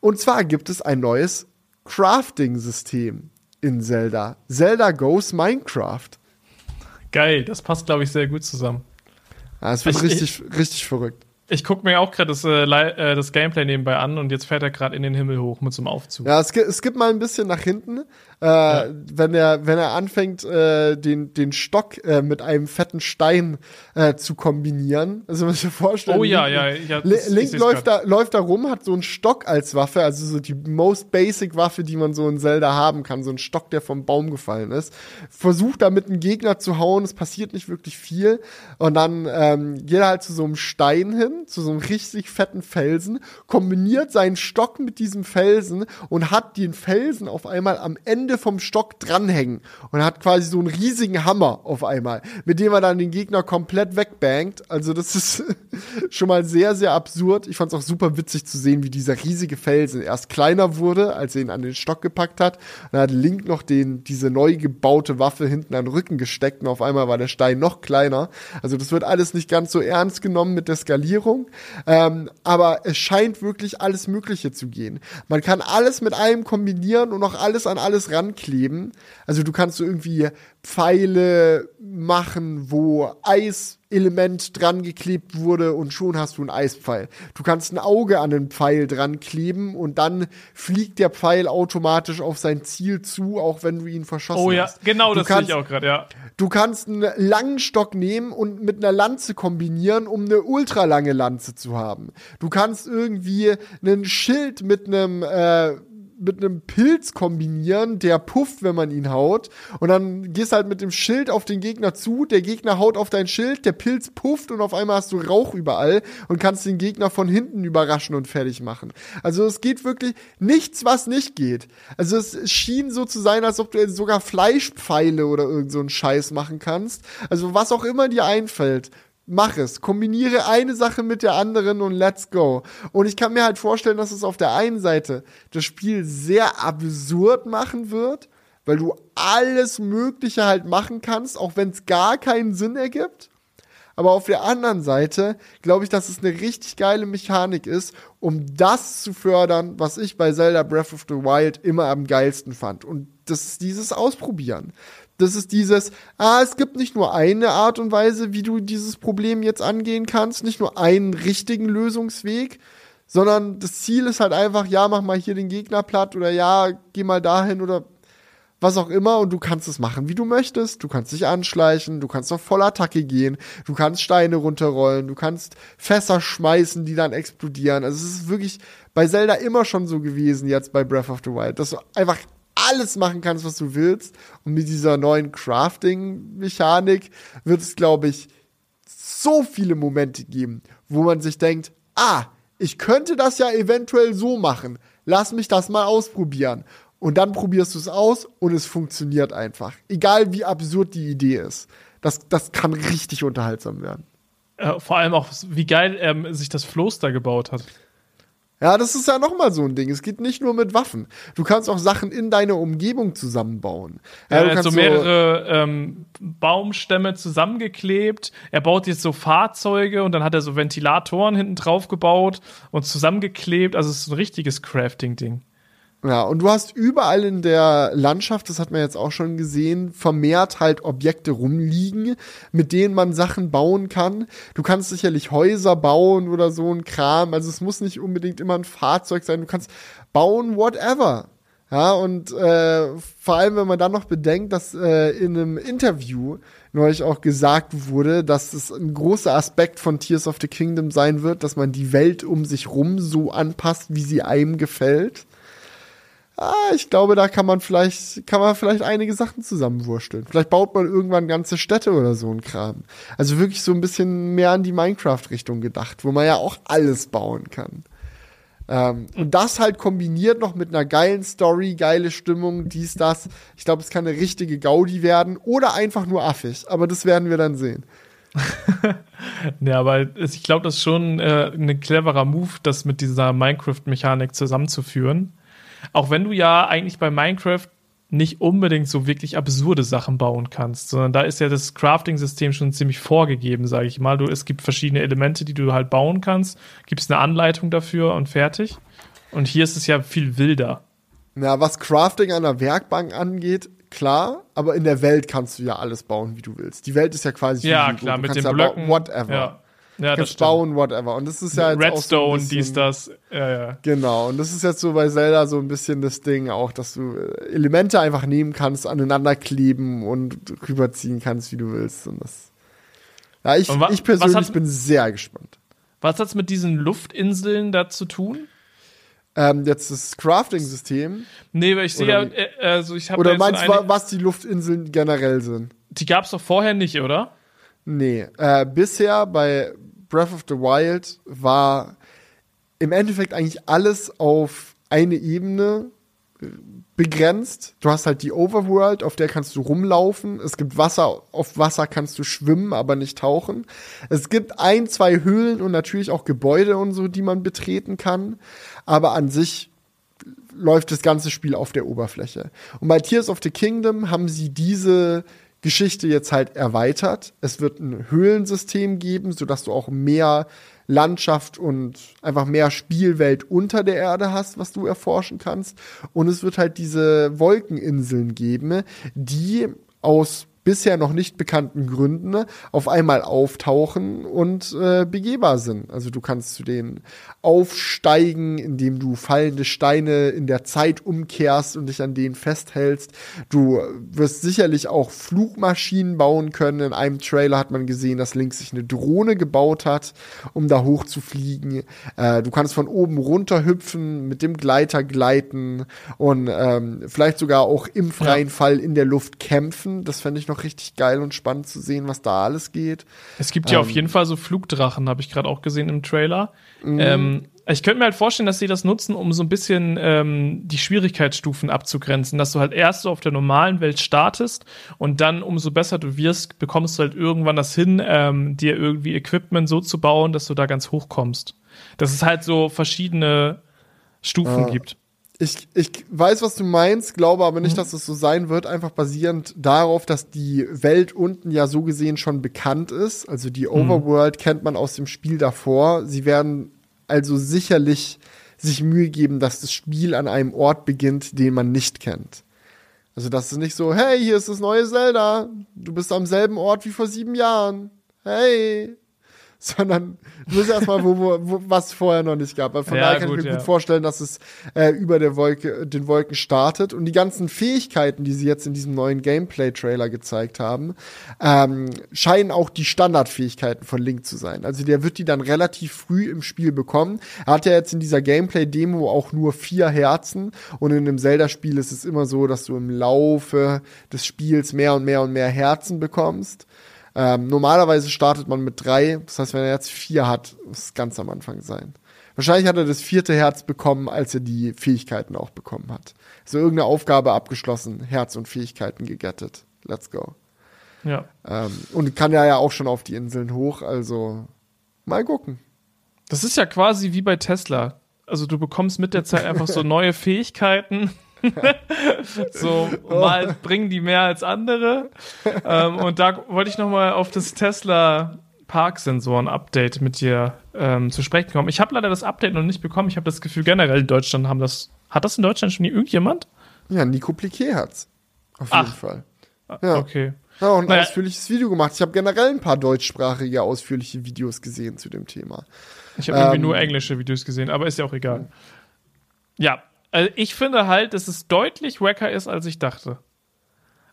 [SPEAKER 2] Und zwar gibt es ein neues Crafting-System in Zelda. Zelda Goes Minecraft.
[SPEAKER 1] Geil, das passt, glaube ich, sehr gut zusammen.
[SPEAKER 2] Ja, es wird ich, richtig, ich, richtig verrückt.
[SPEAKER 1] Ich gucke mir auch gerade das, äh, äh, das Gameplay nebenbei an und jetzt fährt er gerade in den Himmel hoch mit so einem Aufzug.
[SPEAKER 2] Ja, es, es gibt mal ein bisschen nach hinten, äh, ja. wenn er wenn er anfängt äh, den den Stock äh, mit einem fetten Stein äh, zu kombinieren. Also muss ich vorstellen.
[SPEAKER 1] Oh ja, ja, ja.
[SPEAKER 2] Das, Link läuft da läuft da rum, hat so einen Stock als Waffe, also so die most basic Waffe, die man so in Zelda haben kann, so ein Stock, der vom Baum gefallen ist. Versucht damit einen Gegner zu hauen, es passiert nicht wirklich viel und dann ähm, geht er halt zu so einem Stein hin, zu so einem richtig fetten Felsen, kombiniert seinen Stock mit diesem Felsen und hat den Felsen auf einmal am Ende Ende vom Stock dranhängen und hat quasi so einen riesigen Hammer auf einmal, mit dem er dann den Gegner komplett wegbangt. Also das ist schon mal sehr, sehr absurd. Ich fand es auch super witzig zu sehen, wie dieser riesige Felsen erst kleiner wurde, als er ihn an den Stock gepackt hat. Dann hat Link noch den, diese neu gebaute Waffe hinten an den Rücken gesteckt und auf einmal war der Stein noch kleiner. Also das wird alles nicht ganz so ernst genommen mit der Skalierung. Ähm, aber es scheint wirklich alles Mögliche zu gehen. Man kann alles mit allem kombinieren und auch alles an alles ran rankleben. Also du kannst so irgendwie Pfeile machen, wo Eiselement dran geklebt wurde und schon hast du einen Eispfeil. Du kannst ein Auge an den Pfeil dran kleben und dann fliegt der Pfeil automatisch auf sein Ziel zu, auch wenn du ihn verschossen hast. Oh ja, hast.
[SPEAKER 1] genau, du das sehe ich auch gerade, ja.
[SPEAKER 2] Du kannst einen langen Stock nehmen und mit einer Lanze kombinieren, um eine ultralange Lanze zu haben. Du kannst irgendwie einen Schild mit einem äh, mit einem Pilz kombinieren, der pufft, wenn man ihn haut. Und dann gehst halt mit dem Schild auf den Gegner zu, der Gegner haut auf dein Schild, der Pilz pufft und auf einmal hast du Rauch überall und kannst den Gegner von hinten überraschen und fertig machen. Also es geht wirklich nichts, was nicht geht. Also es schien so zu sein, als ob du sogar Fleischpfeile oder irgend so einen Scheiß machen kannst. Also was auch immer dir einfällt mach es. Kombiniere eine Sache mit der anderen und let's go. Und ich kann mir halt vorstellen, dass es auf der einen Seite das Spiel sehr absurd machen wird, weil du alles Mögliche halt machen kannst, auch wenn es gar keinen Sinn ergibt. Aber auf der anderen Seite glaube ich, dass es eine richtig geile Mechanik ist, um das zu fördern, was ich bei Zelda Breath of the Wild immer am geilsten fand. Und das ist dieses Ausprobieren. Das ist dieses, ah, es gibt nicht nur eine Art und Weise, wie du dieses Problem jetzt angehen kannst, nicht nur einen richtigen Lösungsweg, sondern das Ziel ist halt einfach, ja, mach mal hier den Gegner platt oder ja, geh mal dahin oder was auch immer und du kannst es machen, wie du möchtest. Du kannst dich anschleichen, du kannst auf Vollattacke gehen, du kannst Steine runterrollen, du kannst Fässer schmeißen, die dann explodieren. Also es ist wirklich bei Zelda immer schon so gewesen, jetzt bei Breath of the Wild, dass du einfach alles machen kannst, was du willst. Und mit dieser neuen Crafting-Mechanik wird es, glaube ich, so viele Momente geben, wo man sich denkt, ah, ich könnte das ja eventuell so machen. Lass mich das mal ausprobieren. Und dann probierst du es aus und es funktioniert einfach. Egal wie absurd die Idee ist. Das, das kann richtig unterhaltsam werden.
[SPEAKER 1] Äh, vor allem auch, wie geil er sich das Floß da gebaut hat.
[SPEAKER 2] Ja, das ist ja nochmal so ein Ding. Es geht nicht nur mit Waffen. Du kannst auch Sachen in deiner Umgebung zusammenbauen.
[SPEAKER 1] Ja, ja er hat so mehrere ähm, Baumstämme zusammengeklebt. Er baut jetzt so Fahrzeuge und dann hat er so Ventilatoren hinten drauf gebaut und zusammengeklebt. Also es ist ein richtiges Crafting-Ding.
[SPEAKER 2] Ja, und du hast überall in der Landschaft, das hat man jetzt auch schon gesehen, vermehrt halt Objekte rumliegen, mit denen man Sachen bauen kann. Du kannst sicherlich Häuser bauen oder so ein Kram. Also es muss nicht unbedingt immer ein Fahrzeug sein. Du kannst bauen, whatever. Ja, und äh, vor allem, wenn man dann noch bedenkt, dass äh, in einem Interview neulich auch gesagt wurde, dass es ein großer Aspekt von Tears of the Kingdom sein wird, dass man die Welt um sich rum so anpasst, wie sie einem gefällt ah, ich glaube, da kann man vielleicht, kann man vielleicht einige Sachen zusammenwursteln. Vielleicht baut man irgendwann ganze Städte oder so ein Kram. Also wirklich so ein bisschen mehr an die Minecraft-Richtung gedacht, wo man ja auch alles bauen kann. Ähm, und das halt kombiniert noch mit einer geilen Story, geile Stimmung, dies, das. Ich glaube, es kann eine richtige Gaudi werden oder einfach nur affig. Aber das werden wir dann sehen.
[SPEAKER 1] ja, aber ich glaube, das ist schon äh, ein cleverer Move, das mit dieser Minecraft-Mechanik zusammenzuführen. Auch wenn du ja eigentlich bei Minecraft nicht unbedingt so wirklich absurde Sachen bauen kannst, sondern da ist ja das Crafting-System schon ziemlich vorgegeben, sage ich mal. Du, es gibt verschiedene Elemente, die du halt bauen kannst, gibst eine Anleitung dafür und fertig. Und hier ist es ja viel wilder.
[SPEAKER 2] Na, was Crafting an der Werkbank angeht, klar, aber in der Welt kannst du ja alles bauen, wie du willst. Die Welt ist ja quasi
[SPEAKER 1] ja klar mit den Blöcken,
[SPEAKER 2] whatever. Ja. Ja, kannst bauen, whatever. Und das ist ja
[SPEAKER 1] jetzt Redstone, so bisschen, dies, das. Ja, ja.
[SPEAKER 2] Genau. Und das ist jetzt so bei Zelda so ein bisschen das Ding auch, dass du äh, Elemente einfach nehmen kannst, aneinander kleben und rüberziehen kannst, wie du willst. Und das. Ja, ich, ich persönlich hat, bin sehr gespannt.
[SPEAKER 1] Was hat's mit diesen Luftinseln da zu tun?
[SPEAKER 2] Ähm, jetzt das Crafting-System.
[SPEAKER 1] Nee, weil ich sehe ja, äh, also ich habe
[SPEAKER 2] Oder meinst du, was die Luftinseln generell sind?
[SPEAKER 1] Die gab's doch vorher nicht, oder?
[SPEAKER 2] Nee, äh, bisher bei Breath of the Wild war im Endeffekt eigentlich alles auf eine Ebene äh, begrenzt. Du hast halt die Overworld, auf der kannst du rumlaufen. Es gibt Wasser, auf Wasser kannst du schwimmen, aber nicht tauchen. Es gibt ein, zwei Höhlen und natürlich auch Gebäude und so, die man betreten kann. Aber an sich läuft das ganze Spiel auf der Oberfläche. Und bei Tears of the Kingdom haben sie diese Geschichte jetzt halt erweitert. Es wird ein Höhlensystem geben, sodass du auch mehr Landschaft und einfach mehr Spielwelt unter der Erde hast, was du erforschen kannst. Und es wird halt diese Wolkeninseln geben, die aus bisher noch nicht bekannten Gründen auf einmal auftauchen und äh, begehbar sind. Also du kannst zu denen aufsteigen, indem du fallende Steine in der Zeit umkehrst und dich an denen festhältst. Du wirst sicherlich auch Flugmaschinen bauen können. In einem Trailer hat man gesehen, dass Link sich eine Drohne gebaut hat, um da hoch zu fliegen. Äh, du kannst von oben runter hüpfen, mit dem Gleiter gleiten und ähm, vielleicht sogar auch im freien ja. Fall in der Luft kämpfen. Das fände ich noch richtig geil und spannend zu sehen, was da alles geht.
[SPEAKER 1] Es gibt ja ähm, auf jeden Fall so Flugdrachen, habe ich gerade auch gesehen im Trailer. Mhm. Ähm, ich könnte mir halt vorstellen, dass sie das nutzen, um so ein bisschen ähm, die Schwierigkeitsstufen abzugrenzen, dass du halt erst so auf der normalen Welt startest und dann, umso besser du wirst, bekommst du halt irgendwann das hin, ähm, dir irgendwie Equipment so zu bauen, dass du da ganz hoch kommst. Dass es halt so verschiedene Stufen äh, gibt.
[SPEAKER 2] Ich, ich weiß, was du meinst, glaube aber nicht, mhm. dass es so sein wird, einfach basierend darauf, dass die Welt unten ja so gesehen schon bekannt ist. Also die mhm. Overworld mhm. kennt man aus dem Spiel davor. Sie werden also sicherlich sich Mühe geben, dass das Spiel an einem Ort beginnt, den man nicht kennt. Also das ist nicht so, hey, hier ist das neue Zelda, du bist am selben Ort wie vor sieben Jahren. Hey, sondern musst erstmal, wo, wo, wo, was vorher noch nicht gab. Von ja, daher kann gut, ich mir ja. gut vorstellen, dass es äh, über der Wolke, den Wolken startet und die ganzen Fähigkeiten, die sie jetzt in diesem neuen Gameplay-Trailer gezeigt haben, ähm, scheinen auch die Standardfähigkeiten von Link zu sein. Also der wird die dann relativ früh im Spiel bekommen. Er hat ja jetzt in dieser Gameplay-Demo auch nur vier Herzen und in einem Zelda-Spiel ist es immer so, dass du im Laufe des Spiels mehr und mehr und mehr Herzen bekommst. Ähm, normalerweise startet man mit drei. Das heißt, wenn er jetzt vier hat, muss es ganz am Anfang sein. Wahrscheinlich hat er das vierte Herz bekommen, als er die Fähigkeiten auch bekommen hat. So irgendeine Aufgabe abgeschlossen, Herz und Fähigkeiten gegettet. Let's go.
[SPEAKER 1] Ja.
[SPEAKER 2] Ähm, und kann ja ja auch schon auf die Inseln hoch, also mal gucken.
[SPEAKER 1] Das ist ja quasi wie bei Tesla. Also du bekommst mit der Zeit einfach so neue Fähigkeiten so, mal bringen die mehr als andere. ähm, und da wollte ich nochmal auf das Tesla Parksensoren-Update mit dir ähm, zu sprechen kommen. Ich habe leider das Update noch nicht bekommen. Ich habe das Gefühl, generell in Deutschland haben das. Hat das in Deutschland schon irgendjemand?
[SPEAKER 2] Ja, Nico Pliquet hat's. Auf jeden Ach. Fall.
[SPEAKER 1] Ah, ja. Okay.
[SPEAKER 2] Ja, und ein naja. ausführliches Video gemacht. Ich habe generell ein paar deutschsprachige, ausführliche Videos gesehen zu dem Thema.
[SPEAKER 1] Ich habe ähm, irgendwie nur englische Videos gesehen, aber ist ja auch egal. Ja, also ich finde halt, dass es deutlich wacker ist, als ich dachte.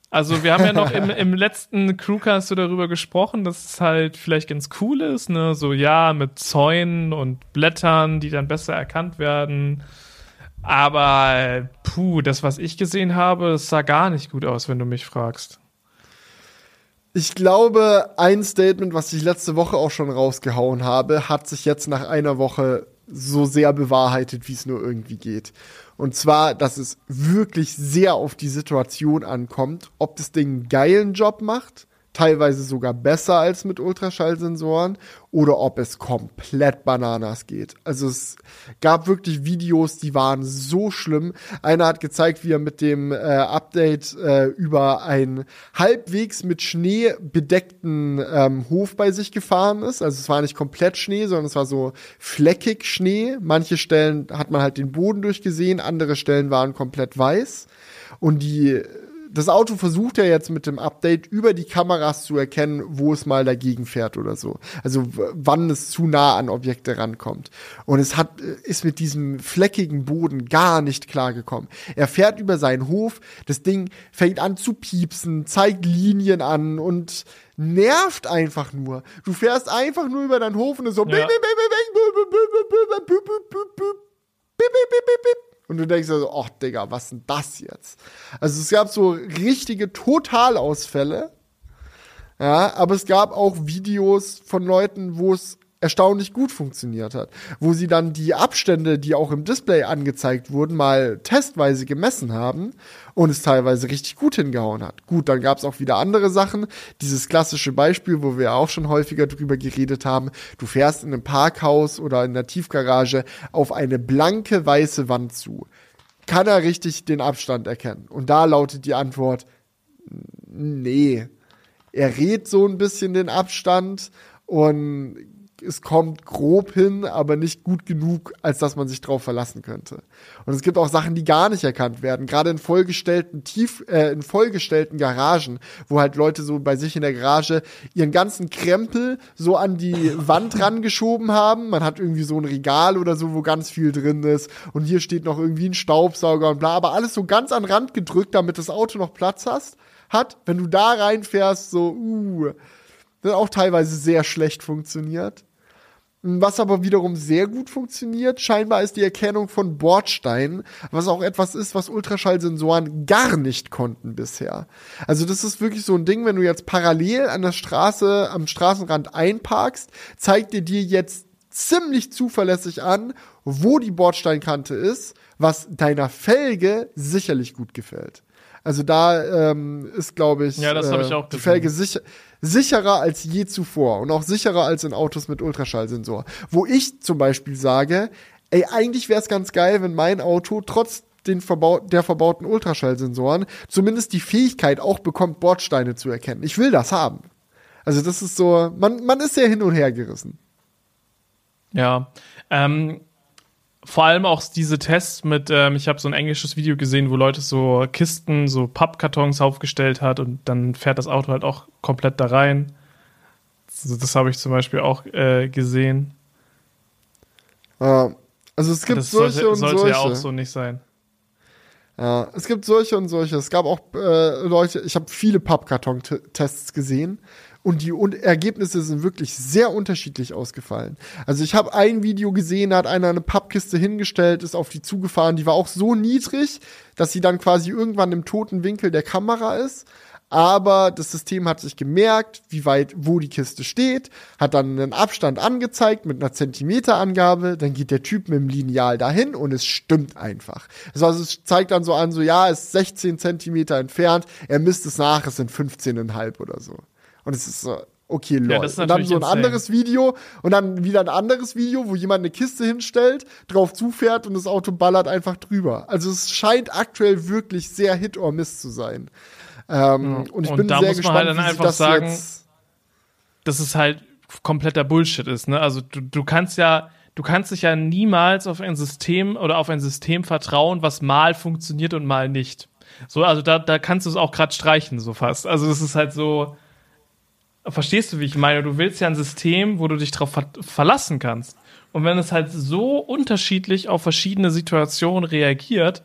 [SPEAKER 1] Also wir haben ja noch im, im letzten Crewcast so darüber gesprochen, dass es halt vielleicht ganz cool ist, ne? So ja, mit Zäunen und Blättern, die dann besser erkannt werden. Aber puh, das, was ich gesehen habe, das sah gar nicht gut aus, wenn du mich fragst.
[SPEAKER 2] Ich glaube, ein Statement, was ich letzte Woche auch schon rausgehauen habe, hat sich jetzt nach einer Woche so sehr bewahrheitet, wie es nur irgendwie geht. Und zwar, dass es wirklich sehr auf die Situation ankommt, ob das Ding einen geilen Job macht teilweise sogar besser als mit Ultraschallsensoren oder ob es komplett Bananas geht. Also es gab wirklich Videos, die waren so schlimm. Einer hat gezeigt, wie er mit dem äh, Update äh, über einen halbwegs mit Schnee bedeckten ähm, Hof bei sich gefahren ist. Also es war nicht komplett Schnee, sondern es war so fleckig Schnee. Manche Stellen hat man halt den Boden durchgesehen, andere Stellen waren komplett weiß. Und die das Auto versucht ja jetzt mit dem Update über die Kameras zu erkennen, wo es mal dagegen fährt oder so. Also wann es zu nah an Objekte rankommt. Und es hat, äh, ist mit diesem fleckigen Boden gar nicht klargekommen. Er fährt über seinen Hof, das Ding fängt an zu piepsen, zeigt Linien an und nervt einfach nur. Du fährst einfach nur über deinen Hof und es so ja. Und du denkst also, ach Digga, was denn das jetzt? Also es gab so richtige Totalausfälle. Ja, aber es gab auch Videos von Leuten, wo es erstaunlich gut funktioniert hat, wo sie dann die Abstände, die auch im Display angezeigt wurden, mal testweise gemessen haben und es teilweise richtig gut hingehauen hat. Gut, dann gab es auch wieder andere Sachen. Dieses klassische Beispiel, wo wir auch schon häufiger drüber geredet haben, du fährst in einem Parkhaus oder in der Tiefgarage auf eine blanke weiße Wand zu. Kann er richtig den Abstand erkennen? Und da lautet die Antwort, nee. Er rät so ein bisschen den Abstand und es kommt grob hin, aber nicht gut genug, als dass man sich drauf verlassen könnte. Und es gibt auch Sachen, die gar nicht erkannt werden, gerade in vollgestellten tief äh, in vollgestellten Garagen, wo halt Leute so bei sich in der Garage ihren ganzen Krempel so an die Wand rangeschoben haben. Man hat irgendwie so ein Regal oder so, wo ganz viel drin ist und hier steht noch irgendwie ein Staubsauger und bla, aber alles so ganz an Rand gedrückt, damit das Auto noch Platz hast, hat. Wenn du da reinfährst, so uh, das hat auch teilweise sehr schlecht funktioniert. Was aber wiederum sehr gut funktioniert, scheinbar ist die Erkennung von Bordsteinen, was auch etwas ist, was Ultraschallsensoren gar nicht konnten bisher. Also das ist wirklich so ein Ding, wenn du jetzt parallel an der Straße, am Straßenrand einparkst, zeigt dir dir jetzt ziemlich zuverlässig an, wo die Bordsteinkante ist, was deiner Felge sicherlich gut gefällt. Also da ähm, ist, glaube ich,
[SPEAKER 1] ja, das äh, ich auch
[SPEAKER 2] die Felge sicher, sicherer als je zuvor und auch sicherer als in Autos mit Ultraschallsensor. Wo ich zum Beispiel sage, ey, eigentlich wäre es ganz geil, wenn mein Auto trotz den verbau der verbauten Ultraschallsensoren zumindest die Fähigkeit auch bekommt, Bordsteine zu erkennen. Ich will das haben. Also das ist so, man, man ist sehr hin und her gerissen.
[SPEAKER 1] Ja, ähm, vor allem auch diese Tests mit, ähm, ich habe so ein englisches Video gesehen, wo Leute so Kisten, so Pappkartons aufgestellt hat und dann fährt das Auto halt auch komplett da rein. Also das habe ich zum Beispiel auch äh, gesehen.
[SPEAKER 2] Ja, also es gibt das solche
[SPEAKER 1] sollte,
[SPEAKER 2] und
[SPEAKER 1] sollte
[SPEAKER 2] solche.
[SPEAKER 1] ja auch so nicht sein.
[SPEAKER 2] Ja, es gibt solche und solche. Es gab auch äh, Leute, ich habe viele Pappkarton-Tests gesehen und die und Ergebnisse sind wirklich sehr unterschiedlich ausgefallen. Also ich habe ein Video gesehen, da hat einer eine Pappkiste hingestellt, ist auf die zugefahren, die war auch so niedrig, dass sie dann quasi irgendwann im toten Winkel der Kamera ist. Aber das System hat sich gemerkt, wie weit, wo die Kiste steht, hat dann einen Abstand angezeigt mit einer Zentimeterangabe, dann geht der Typ mit dem Lineal dahin und es stimmt einfach. Also es zeigt dann so an, so ja, es ist 16 Zentimeter entfernt, er misst es nach, es sind 15,5 oder so. Und es ist so, okay, lol. Ja, und dann so ein insane. anderes Video und dann wieder ein anderes Video, wo jemand eine Kiste hinstellt, drauf zufährt und das Auto ballert einfach drüber. Also es scheint aktuell wirklich sehr Hit or Miss zu sein. Ähm, ja. Und ich und bin sehr gespannt, halt wie sich das sagen, jetzt
[SPEAKER 1] dass es halt kompletter Bullshit ist. Ne? Also du, du kannst ja du kannst dich ja niemals auf ein System oder auf ein System vertrauen, was mal funktioniert und mal nicht. So, also da, da kannst du es auch gerade streichen, so fast. Also es ist halt so, Verstehst du, wie ich meine? Du willst ja ein System, wo du dich darauf ver verlassen kannst. Und wenn es halt so unterschiedlich auf verschiedene Situationen reagiert,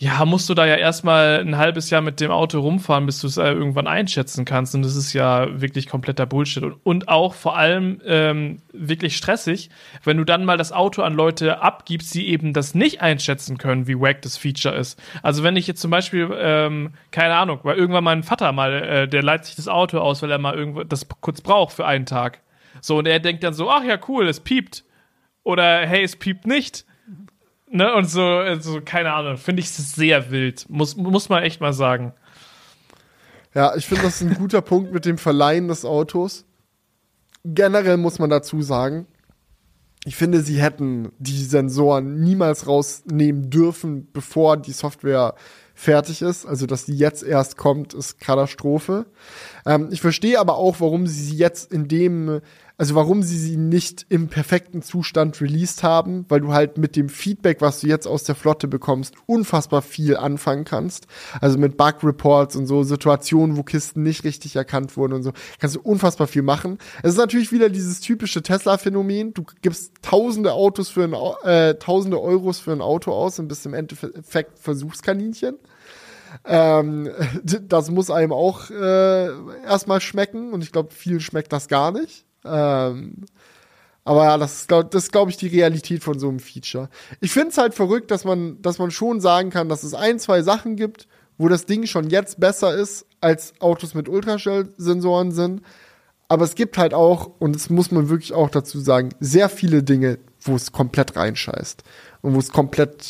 [SPEAKER 1] ja, musst du da ja erstmal ein halbes Jahr mit dem Auto rumfahren, bis du es äh, irgendwann einschätzen kannst. Und das ist ja wirklich kompletter Bullshit. Und, und auch vor allem ähm, wirklich stressig, wenn du dann mal das Auto an Leute abgibst, die eben das nicht einschätzen können, wie wack das Feature ist. Also wenn ich jetzt zum Beispiel, ähm, keine Ahnung, weil irgendwann mein Vater mal, äh, der leiht sich das Auto aus, weil er mal irgendwo das kurz braucht für einen Tag. So, und er denkt dann so, ach ja, cool, es piept oder hey, es piept nicht. Ne? Und so, also, keine Ahnung, finde ich sehr wild. Muss, muss man echt mal sagen.
[SPEAKER 2] Ja, ich finde, das ist ein guter Punkt mit dem Verleihen des Autos. Generell muss man dazu sagen, ich finde, sie hätten die Sensoren niemals rausnehmen dürfen, bevor die Software fertig ist. Also, dass die jetzt erst kommt, ist Katastrophe. Ähm, ich verstehe aber auch, warum sie sie jetzt in dem also warum sie sie nicht im perfekten Zustand released haben, weil du halt mit dem Feedback, was du jetzt aus der Flotte bekommst, unfassbar viel anfangen kannst. Also mit Bug-Reports und so, Situationen, wo Kisten nicht richtig erkannt wurden und so, kannst du unfassbar viel machen. Es ist natürlich wieder dieses typische Tesla-Phänomen. Du gibst tausende Autos für ein, äh, tausende Euros für ein Auto aus und bist im Endeffekt Versuchskaninchen. Ähm, das muss einem auch äh, erstmal schmecken und ich glaube, vielen schmeckt das gar nicht. Ähm, aber ja, das ist, glaube glaub ich, die Realität von so einem Feature. Ich finde es halt verrückt, dass man, dass man schon sagen kann, dass es ein, zwei Sachen gibt, wo das Ding schon jetzt besser ist, als Autos mit Ultraschallsensoren sind. Aber es gibt halt auch, und das muss man wirklich auch dazu sagen, sehr viele Dinge, wo es komplett reinscheißt und wo es komplett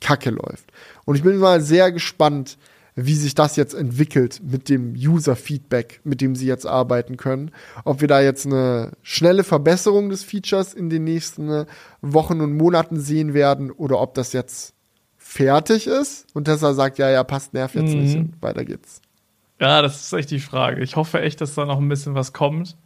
[SPEAKER 2] kacke läuft. Und ich bin mal sehr gespannt, wie sich das jetzt entwickelt mit dem User-Feedback, mit dem sie jetzt arbeiten können. Ob wir da jetzt eine schnelle Verbesserung des Features in den nächsten Wochen und Monaten sehen werden oder ob das jetzt fertig ist und Tesla sagt, ja, ja, passt, nerv jetzt mhm. nicht und weiter geht's.
[SPEAKER 1] Ja, das ist echt die Frage. Ich hoffe echt, dass da noch ein bisschen was kommt.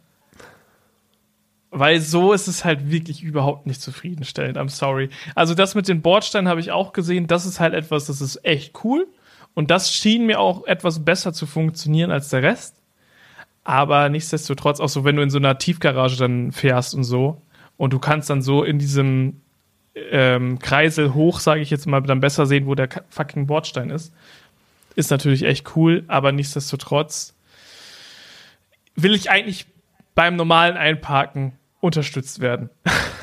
[SPEAKER 1] Weil so ist es halt wirklich überhaupt nicht zufriedenstellend. I'm sorry. Also das mit den Bordsteinen habe ich auch gesehen. Das ist halt etwas, das ist echt cool. Und das schien mir auch etwas besser zu funktionieren als der Rest. Aber nichtsdestotrotz, auch so, wenn du in so einer Tiefgarage dann fährst und so, und du kannst dann so in diesem ähm, Kreisel hoch, sage ich jetzt mal, dann besser sehen, wo der fucking Bordstein ist. Ist natürlich echt cool, aber nichtsdestotrotz will ich eigentlich beim normalen Einparken unterstützt werden.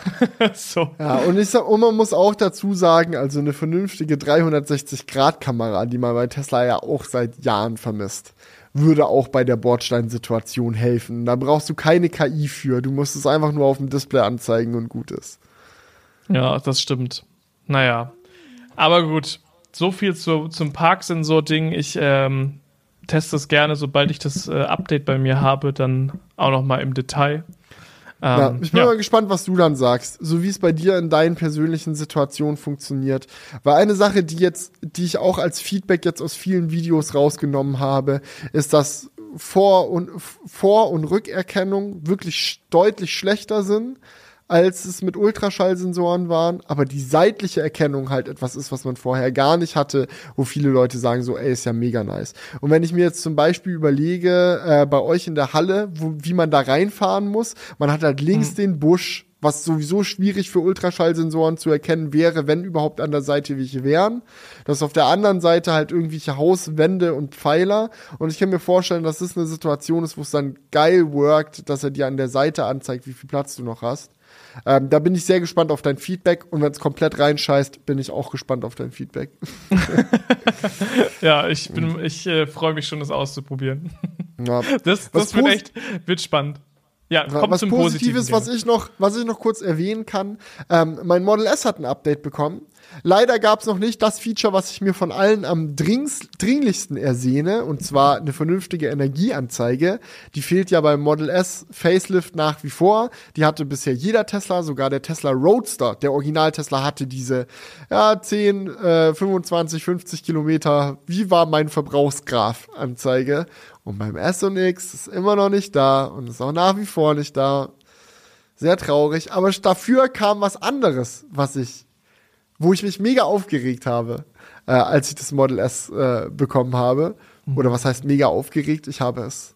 [SPEAKER 2] so. Ja, und, ich sag, und man muss auch dazu sagen, also eine vernünftige 360-Grad-Kamera, die man bei Tesla ja auch seit Jahren vermisst, würde auch bei der Bordsteinsituation helfen. Da brauchst du keine KI für. Du musst es einfach nur auf dem Display anzeigen und gut ist.
[SPEAKER 1] Ja, das stimmt. Naja. Aber gut, so viel zu, zum Parksensor-Ding. Ich ähm, teste es gerne, sobald ich das äh, Update bei mir habe, dann auch noch mal im Detail.
[SPEAKER 2] Ähm, ja, ich bin ja. mal gespannt, was du dann sagst, so wie es bei dir in deinen persönlichen Situationen funktioniert. Weil eine Sache, die jetzt, die ich auch als Feedback jetzt aus vielen Videos rausgenommen habe, ist, dass Vor- und Vor- und Rückerkennung wirklich deutlich schlechter sind als es mit Ultraschallsensoren waren, aber die seitliche Erkennung halt etwas ist, was man vorher gar nicht hatte, wo viele Leute sagen so, ey, ist ja mega nice. Und wenn ich mir jetzt zum Beispiel überlege, äh, bei euch in der Halle, wo, wie man da reinfahren muss, man hat halt links mhm. den Busch, was sowieso schwierig für Ultraschallsensoren zu erkennen wäre, wenn überhaupt an der Seite welche wären. Das ist auf der anderen Seite halt irgendwelche Hauswände und Pfeiler. Und ich kann mir vorstellen, dass das eine Situation ist, wo es dann geil workt, dass er dir an der Seite anzeigt, wie viel Platz du noch hast. Ähm, da bin ich sehr gespannt auf dein Feedback und wenn es komplett reinscheißt, bin ich auch gespannt auf dein Feedback.
[SPEAKER 1] ja, ich bin, ich äh, freue mich schon, das auszuprobieren. Ja. Das, das wird echt, wird spannend.
[SPEAKER 2] Ja, kommt was zum Positives, was ich noch, was ich noch kurz erwähnen kann. Ähm, mein Model S hat ein Update bekommen. Leider gab es noch nicht das Feature, was ich mir von allen am dringlichsten ersehne, und zwar eine vernünftige Energieanzeige. Die fehlt ja beim Model S Facelift nach wie vor. Die hatte bisher jeder Tesla, sogar der Tesla Roadster, der Original Tesla hatte diese ja, 10, äh, 25, 50 Kilometer. Wie war mein Verbrauchsgraph Anzeige? Und beim S und X ist immer noch nicht da und ist auch nach wie vor nicht da. Sehr traurig. Aber dafür kam was anderes, was ich wo ich mich mega aufgeregt habe, äh, als ich das Model S äh, bekommen habe. Mhm. Oder was heißt mega aufgeregt? Ich habe es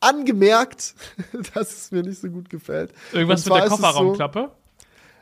[SPEAKER 2] angemerkt, dass es mir nicht so gut gefällt.
[SPEAKER 1] Irgendwas mit der Kofferraumklappe?
[SPEAKER 2] So,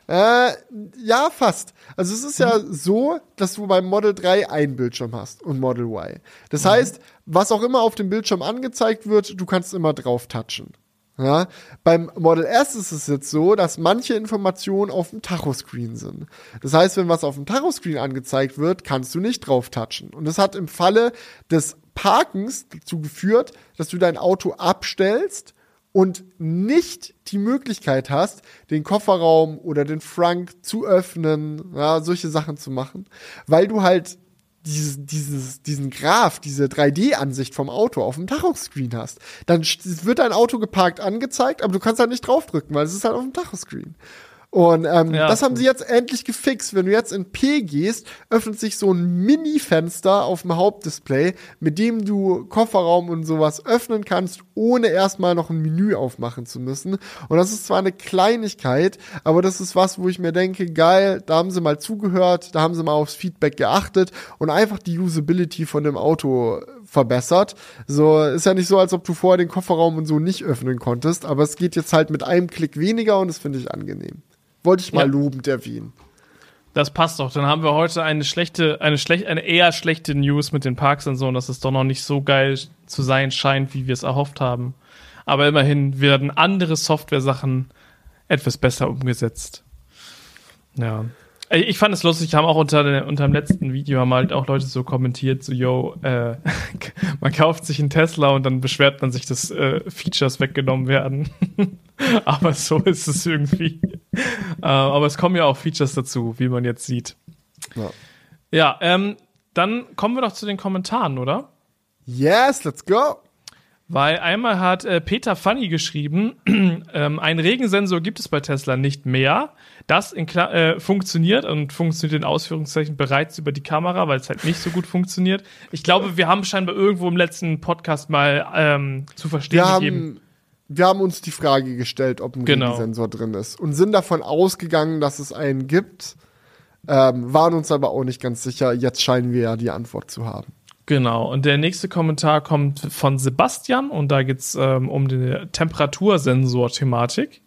[SPEAKER 2] äh, ja, fast. Also es ist mhm. ja so, dass du beim Model 3 ein Bildschirm hast und Model Y. Das mhm. heißt, was auch immer auf dem Bildschirm angezeigt wird, du kannst immer drauf touchen. Ja, beim Model S ist es jetzt so, dass manche Informationen auf dem Tachoscreen sind. Das heißt, wenn was auf dem Tachoscreen angezeigt wird, kannst du nicht drauf touchen. Und das hat im Falle des Parkens dazu geführt, dass du dein Auto abstellst und nicht die Möglichkeit hast, den Kofferraum oder den Frank zu öffnen, ja, solche Sachen zu machen, weil du halt dieses, dieses, diesen Graph, diese 3D-Ansicht vom Auto auf dem Tachoscreen hast. Dann wird dein Auto geparkt angezeigt, aber du kannst halt nicht draufdrücken, weil es ist halt auf dem Tachoscreen. Und ähm, ja, das haben sie jetzt endlich gefixt. Wenn du jetzt in P gehst, öffnet sich so ein Mini-Fenster auf dem Hauptdisplay, mit dem du Kofferraum und sowas öffnen kannst, ohne erstmal noch ein Menü aufmachen zu müssen. Und das ist zwar eine Kleinigkeit, aber das ist was, wo ich mir denke, geil, da haben sie mal zugehört, da haben sie mal aufs Feedback geachtet und einfach die Usability von dem Auto verbessert. So ist ja nicht so, als ob du vorher den Kofferraum und so nicht öffnen konntest, aber es geht jetzt halt mit einem Klick weniger und das finde ich angenehm. Wollte ich mal ja. lobend erwähnen.
[SPEAKER 1] Das passt doch. Dann haben wir heute eine schlechte, eine schlecht, eine eher schlechte News mit den Parksensoren, dass es doch noch nicht so geil zu sein scheint, wie wir es erhofft haben. Aber immerhin werden andere Software-Sachen etwas besser umgesetzt. Ja. Ich fand es lustig, haben auch unter, unter dem letzten Video haben halt auch Leute so kommentiert, so, yo, äh, man kauft sich einen Tesla und dann beschwert man sich, dass äh, Features weggenommen werden. aber so ist es irgendwie. äh, aber es kommen ja auch Features dazu, wie man jetzt sieht. Ja, ja ähm, dann kommen wir doch zu den Kommentaren, oder?
[SPEAKER 2] Yes, let's go.
[SPEAKER 1] Weil einmal hat äh, Peter Funny geschrieben, ähm, ein Regensensor gibt es bei Tesla nicht mehr. Das äh, funktioniert und funktioniert in Ausführungszeichen bereits über die Kamera, weil es halt nicht so gut funktioniert. Ich glaube, wir haben scheinbar irgendwo im letzten Podcast mal ähm, zu verstehen
[SPEAKER 2] wir gegeben. Haben, wir haben uns die Frage gestellt, ob ein genau. Regensensor drin ist und sind davon ausgegangen, dass es einen gibt, ähm, waren uns aber auch nicht ganz sicher. Jetzt scheinen wir ja die Antwort zu haben.
[SPEAKER 1] Genau, und der nächste Kommentar kommt von Sebastian und da geht's ähm, um die Temperatursensor-Thematik.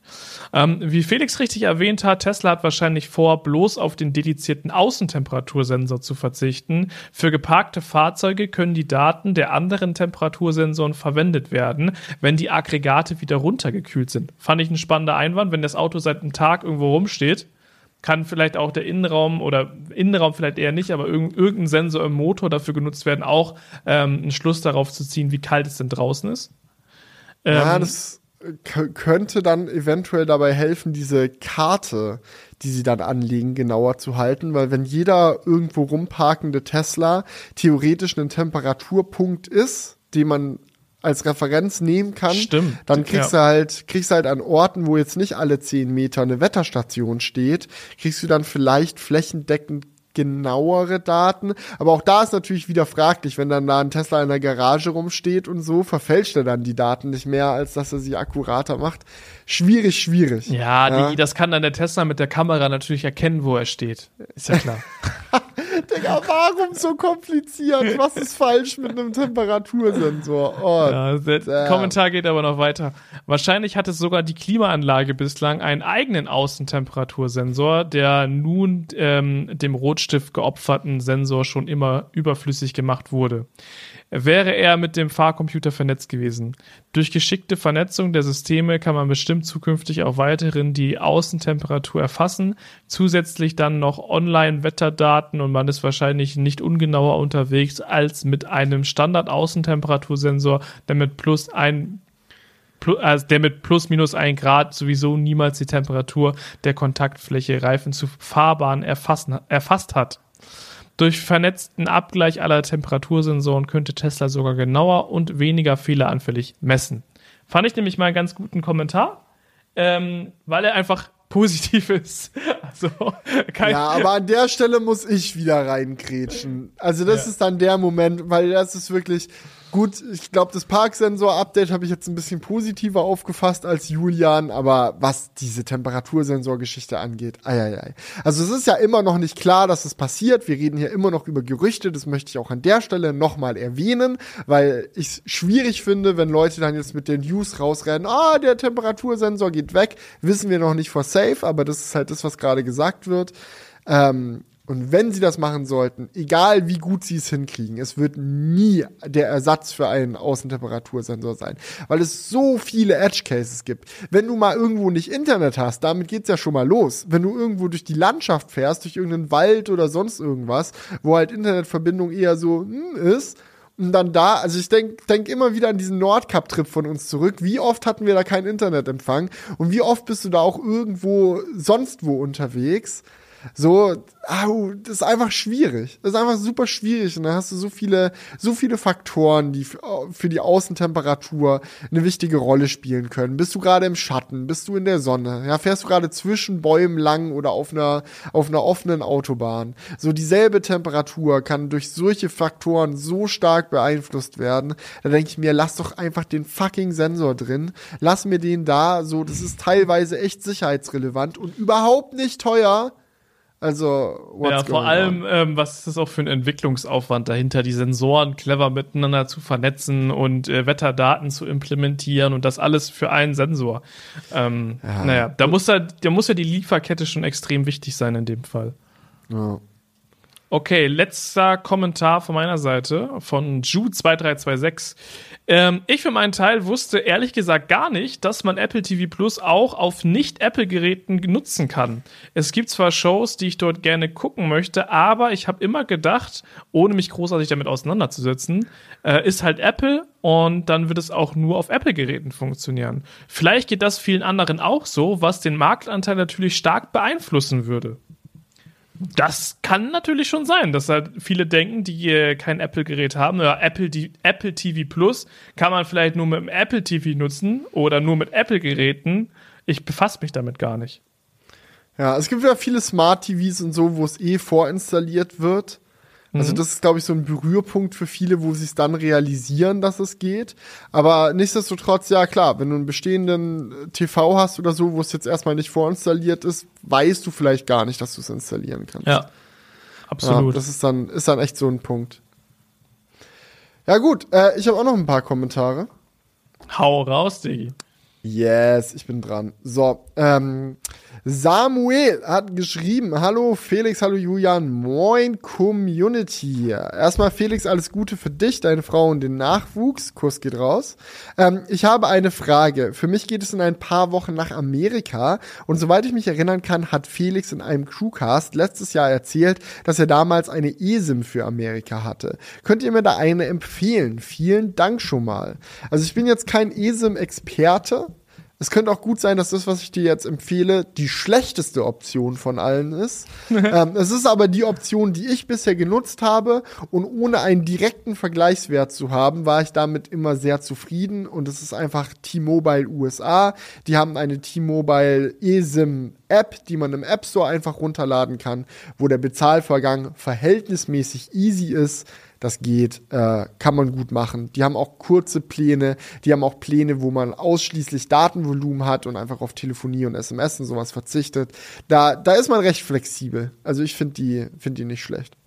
[SPEAKER 1] Ähm, wie Felix richtig erwähnt hat, Tesla hat wahrscheinlich vor, bloß auf den dedizierten Außentemperatursensor zu verzichten. Für geparkte Fahrzeuge können die Daten der anderen Temperatursensoren verwendet werden, wenn die Aggregate wieder runtergekühlt sind. Fand ich ein spannender Einwand, wenn das Auto seit einem Tag irgendwo rumsteht kann vielleicht auch der Innenraum oder Innenraum vielleicht eher nicht, aber irgendein Sensor im Motor dafür genutzt werden, auch ähm, einen Schluss darauf zu ziehen, wie kalt es denn draußen ist.
[SPEAKER 2] Ähm, ja, das könnte dann eventuell dabei helfen, diese Karte, die sie dann anlegen, genauer zu halten, weil wenn jeder irgendwo rumparkende Tesla theoretisch ein Temperaturpunkt ist, den man als Referenz nehmen kann,
[SPEAKER 1] Stimmt.
[SPEAKER 2] dann kriegst ja. du halt, kriegst du halt an Orten, wo jetzt nicht alle zehn Meter eine Wetterstation steht, kriegst du dann vielleicht flächendeckend genauere Daten. Aber auch da ist natürlich wieder fraglich, wenn dann da ein Tesla in der Garage rumsteht und so, verfälscht er dann die Daten nicht mehr, als dass er sie akkurater macht. Schwierig, schwierig.
[SPEAKER 1] Ja, ja. Die, das kann dann der Tesla mit der Kamera natürlich erkennen, wo er steht. Ist ja klar.
[SPEAKER 2] Digga, warum so kompliziert? Was ist falsch mit einem Temperatursensor? Oh,
[SPEAKER 1] ja, der damn. Kommentar geht aber noch weiter. Wahrscheinlich hat es sogar die Klimaanlage bislang einen eigenen Außentemperatursensor, der nun ähm, dem Rotstift geopferten Sensor schon immer überflüssig gemacht wurde wäre er mit dem Fahrcomputer vernetzt gewesen. Durch geschickte Vernetzung der Systeme kann man bestimmt zukünftig auch weiterhin die Außentemperatur erfassen, zusätzlich dann noch Online-Wetterdaten und man ist wahrscheinlich nicht ungenauer unterwegs als mit einem Standard-Außentemperatursensor, der mit plus ein also der mit plus minus ein Grad sowieso niemals die Temperatur der Kontaktfläche Reifen zu Fahrbahn erfassen, erfasst hat. Durch vernetzten Abgleich aller Temperatursensoren könnte Tesla sogar genauer und weniger fehleranfällig messen. Fand ich nämlich mal einen ganz guten Kommentar, ähm, weil er einfach positiv ist. Also,
[SPEAKER 2] ja, aber an der Stelle muss ich wieder reinkrätschen. Also das ja. ist dann der Moment, weil das ist wirklich, Gut, ich glaube, das Parksensor-Update habe ich jetzt ein bisschen positiver aufgefasst als Julian, aber was diese Temperatursensorgeschichte angeht, eieiei. Also es ist ja immer noch nicht klar, dass es passiert. Wir reden hier immer noch über Gerüchte. Das möchte ich auch an der Stelle nochmal erwähnen, weil ich es schwierig finde, wenn Leute dann jetzt mit den News rausrennen, ah, der Temperatursensor geht weg. Wissen wir noch nicht for safe, aber das ist halt das, was gerade gesagt wird. Ähm, und wenn sie das machen sollten, egal wie gut sie es hinkriegen, es wird nie der Ersatz für einen Außentemperatursensor sein, weil es so viele Edge Cases gibt. Wenn du mal irgendwo nicht Internet hast, damit geht's ja schon mal los. Wenn du irgendwo durch die Landschaft fährst, durch irgendeinen Wald oder sonst irgendwas, wo halt Internetverbindung eher so hm, ist, und dann da, also ich denk, denk immer wieder an diesen Nordkap-Trip von uns zurück. Wie oft hatten wir da keinen Internetempfang? Und wie oft bist du da auch irgendwo sonst wo unterwegs? So, au, das ist einfach schwierig. Das ist einfach super schwierig. Und dann hast du so viele, so viele Faktoren, die für die Außentemperatur eine wichtige Rolle spielen können. Bist du gerade im Schatten? Bist du in der Sonne? Ja, fährst du gerade zwischen Bäumen lang oder auf einer, auf einer offenen Autobahn? So dieselbe Temperatur kann durch solche Faktoren so stark beeinflusst werden. Da denke ich mir, lass doch einfach den fucking Sensor drin. Lass mir den da. So, das ist teilweise echt sicherheitsrelevant und überhaupt nicht teuer also,
[SPEAKER 1] Ja, vor allem, ähm, was ist das auch für ein Entwicklungsaufwand dahinter, die Sensoren clever miteinander zu vernetzen und äh, Wetterdaten zu implementieren und das alles für einen Sensor. Ähm, ja. Naja, da muss, ja, da muss ja die Lieferkette schon extrem wichtig sein in dem Fall. Ja. Okay, letzter Kommentar von meiner Seite von Ju2326. Ähm, ich für meinen Teil wusste ehrlich gesagt gar nicht, dass man Apple TV Plus auch auf Nicht-Apple-Geräten nutzen kann. Es gibt zwar Shows, die ich dort gerne gucken möchte, aber ich habe immer gedacht, ohne mich großartig damit auseinanderzusetzen, äh, ist halt Apple und dann wird es auch nur auf Apple-Geräten funktionieren. Vielleicht geht das vielen anderen auch so, was den Marktanteil natürlich stark beeinflussen würde. Das kann natürlich schon sein, dass halt viele denken, die äh, kein Apple-Gerät haben, oder Apple, die, Apple TV Plus kann man vielleicht nur mit dem Apple TV nutzen oder nur mit Apple-Geräten. Ich befasse mich damit gar nicht.
[SPEAKER 2] Ja, es gibt ja viele Smart TVs und so, wo es eh vorinstalliert wird. Also mhm. das ist, glaube ich, so ein Berührpunkt für viele, wo sie es dann realisieren, dass es geht. Aber nichtsdestotrotz, ja klar, wenn du einen bestehenden äh, TV hast oder so, wo es jetzt erstmal nicht vorinstalliert ist, weißt du vielleicht gar nicht, dass du es installieren kannst.
[SPEAKER 1] Ja, absolut.
[SPEAKER 2] Ja, das ist dann, ist dann echt so ein Punkt. Ja gut, äh, ich habe auch noch ein paar Kommentare.
[SPEAKER 1] Hau raus, Diggi.
[SPEAKER 2] Yes, ich bin dran. So, ähm, Samuel hat geschrieben, hallo Felix, hallo Julian, moin Community. Erstmal Felix, alles Gute für dich, deine Frau und den Nachwuchs. Kuss geht raus. Ähm, ich habe eine Frage. Für mich geht es in ein paar Wochen nach Amerika und soweit ich mich erinnern kann, hat Felix in einem Crewcast letztes Jahr erzählt, dass er damals eine eSIM für Amerika hatte. Könnt ihr mir da eine empfehlen? Vielen Dank schon mal. Also ich bin jetzt kein eSIM-Experte, es könnte auch gut sein, dass das, was ich dir jetzt empfehle, die schlechteste Option von allen ist. ähm, es ist aber die Option, die ich bisher genutzt habe und ohne einen direkten Vergleichswert zu haben, war ich damit immer sehr zufrieden und es ist einfach T-Mobile USA. Die haben eine T-Mobile eSIM App, die man im App Store einfach runterladen kann, wo der Bezahlvorgang verhältnismäßig easy ist das geht, äh, kann man gut machen. Die haben auch kurze Pläne, die haben auch Pläne, wo man ausschließlich Datenvolumen hat und einfach auf Telefonie und SMS und sowas verzichtet. Da, da ist man recht flexibel. Also ich finde die, finde die nicht schlecht.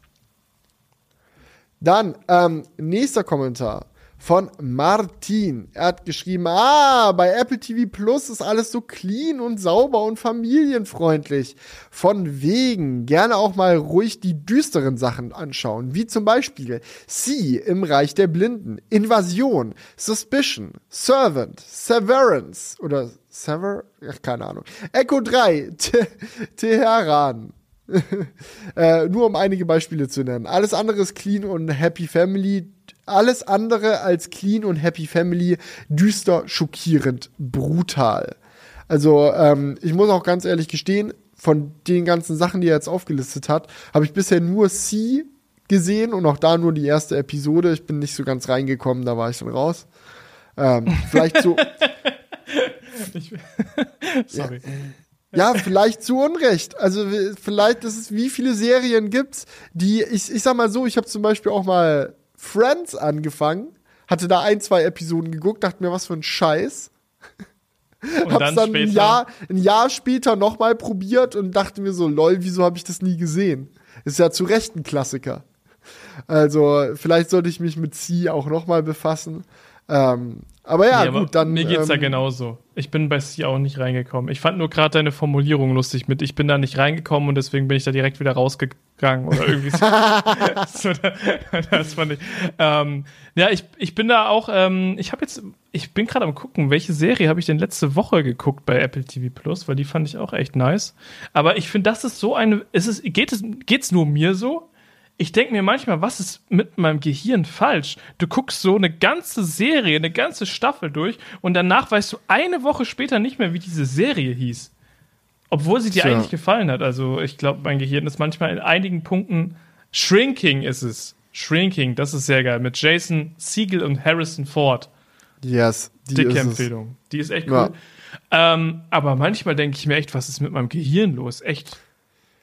[SPEAKER 2] Dann, ähm, nächster Kommentar von Martin. Er hat geschrieben, ah, bei Apple TV Plus ist alles so clean und sauber und familienfreundlich. Von wegen gerne auch mal ruhig die düsteren Sachen anschauen, wie zum Beispiel Sie im Reich der Blinden, Invasion, Suspicion, Servant, Severance oder Sever? Ach, keine Ahnung. Echo 3, Teheran. äh, nur um einige Beispiele zu nennen. Alles andere ist clean und Happy Family alles andere als clean und happy family, düster, schockierend, brutal. Also ähm, ich muss auch ganz ehrlich gestehen, von den ganzen Sachen, die er jetzt aufgelistet hat, habe ich bisher nur C gesehen und auch da nur die erste Episode. Ich bin nicht so ganz reingekommen, da war ich dann raus. Ähm, vielleicht so. Sorry. Ja, ja, vielleicht zu Unrecht. Also vielleicht ist es, wie viele Serien gibt's, die ich, ich sag mal so, ich habe zum Beispiel auch mal Friends angefangen, hatte da ein, zwei Episoden geguckt, dachte mir, was für ein Scheiß. Und Hab's dann, dann ein, Jahr, ein Jahr später nochmal probiert und dachte mir so, lol, wieso habe ich das nie gesehen? Ist ja zu Recht ein Klassiker. Also, vielleicht sollte ich mich mit C auch nochmal befassen. Ähm, aber ja, nee, gut, aber dann.
[SPEAKER 1] Mir geht's ähm, ja genauso. Ich bin bei C auch nicht reingekommen. Ich fand nur gerade deine Formulierung lustig mit, ich bin da nicht reingekommen und deswegen bin ich da direkt wieder rausgegangen oder irgendwie so. so das fand ich. Ähm, ja, ich, ich bin da auch, ähm, ich habe jetzt, ich bin gerade am gucken, welche Serie habe ich denn letzte Woche geguckt bei Apple TV Plus, weil die fand ich auch echt nice. Aber ich finde, das ist so eine, ist es, geht es, geht's nur mir so? Ich denke mir manchmal, was ist mit meinem Gehirn falsch? Du guckst so eine ganze Serie, eine ganze Staffel durch und danach weißt du eine Woche später nicht mehr, wie diese Serie hieß. Obwohl sie dir Tja. eigentlich gefallen hat. Also ich glaube, mein Gehirn ist manchmal in einigen Punkten Shrinking ist es. Shrinking, das ist sehr geil. Mit Jason Siegel und Harrison Ford.
[SPEAKER 2] Yes.
[SPEAKER 1] Die Dicke Empfehlung. Die ist echt cool. Ja. Ähm, aber manchmal denke ich mir echt, was ist mit meinem Gehirn los? Echt.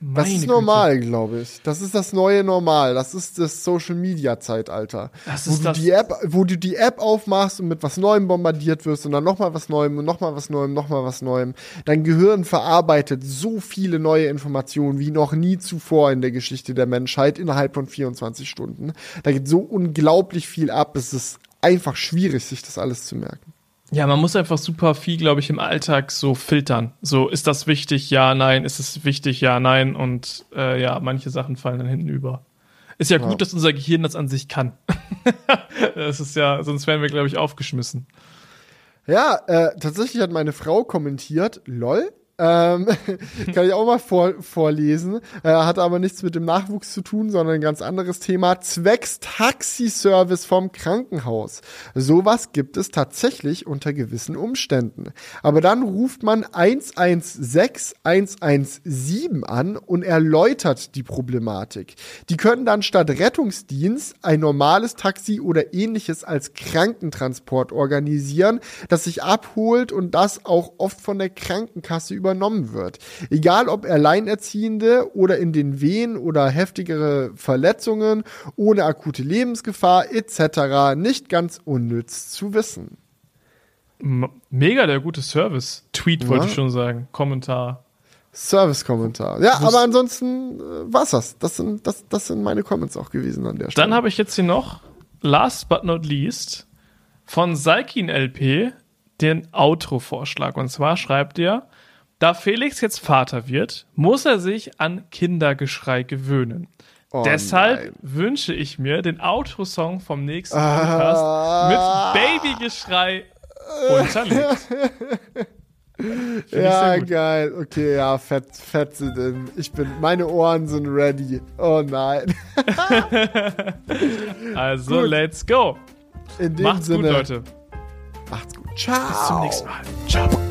[SPEAKER 2] Meine das ist normal, glaube ich. Das ist das neue Normal. Das ist das Social Media Zeitalter. Das ist wo das du die App, wo du die App aufmachst und mit was Neuem bombardiert wirst und dann nochmal was Neuem und nochmal was Neuem, nochmal was Neuem. Dein Gehirn verarbeitet so viele neue Informationen wie noch nie zuvor in der Geschichte der Menschheit innerhalb von 24 Stunden. Da geht so unglaublich viel ab. Es ist einfach schwierig, sich das alles zu merken.
[SPEAKER 1] Ja, man muss einfach super viel, glaube ich, im Alltag so filtern. So, ist das wichtig? Ja, nein. Ist es wichtig? Ja, nein. Und äh, ja, manche Sachen fallen dann hinten über. Ist ja, ja. gut, dass unser Gehirn das an sich kann. das ist ja, sonst wären wir, glaube ich, aufgeschmissen.
[SPEAKER 2] Ja, äh, tatsächlich hat meine Frau kommentiert, lol, ähm, kann ich auch mal vor, vorlesen. Äh, hat aber nichts mit dem Nachwuchs zu tun, sondern ein ganz anderes Thema. Zwecks Taxiservice vom Krankenhaus. Sowas gibt es tatsächlich unter gewissen Umständen. Aber dann ruft man 116 117 an und erläutert die Problematik. Die können dann statt Rettungsdienst ein normales Taxi oder ähnliches als Krankentransport organisieren, das sich abholt und das auch oft von der Krankenkasse über übernommen wird. Egal ob Alleinerziehende oder in den Wehen oder heftigere Verletzungen, ohne akute Lebensgefahr etc. nicht ganz unnütz zu wissen.
[SPEAKER 1] Mega der gute Service. Tweet wollte ja. ich schon sagen. Kommentar.
[SPEAKER 2] Service-Kommentar. Ja, aber ansonsten äh, war's das. Das sind, das, das sind meine Comments auch gewesen an der
[SPEAKER 1] Stelle. Dann habe ich jetzt hier noch, last but not least, von Saikin LP den Outro-Vorschlag. Und zwar schreibt er, da Felix jetzt Vater wird, muss er sich an Kindergeschrei gewöhnen. Oh Deshalb nein. wünsche ich mir den Autosong vom nächsten Podcast ah. mit Babygeschrei unterlegt.
[SPEAKER 2] ja, geil. Okay, ja, fett, fett sind in. Ich bin, meine Ohren sind ready. Oh nein.
[SPEAKER 1] also, gut. let's go.
[SPEAKER 2] In dem Macht's Sinne.
[SPEAKER 1] gut, Leute.
[SPEAKER 2] Macht's gut. Ciao.
[SPEAKER 1] Bis zum nächsten Mal. Ciao.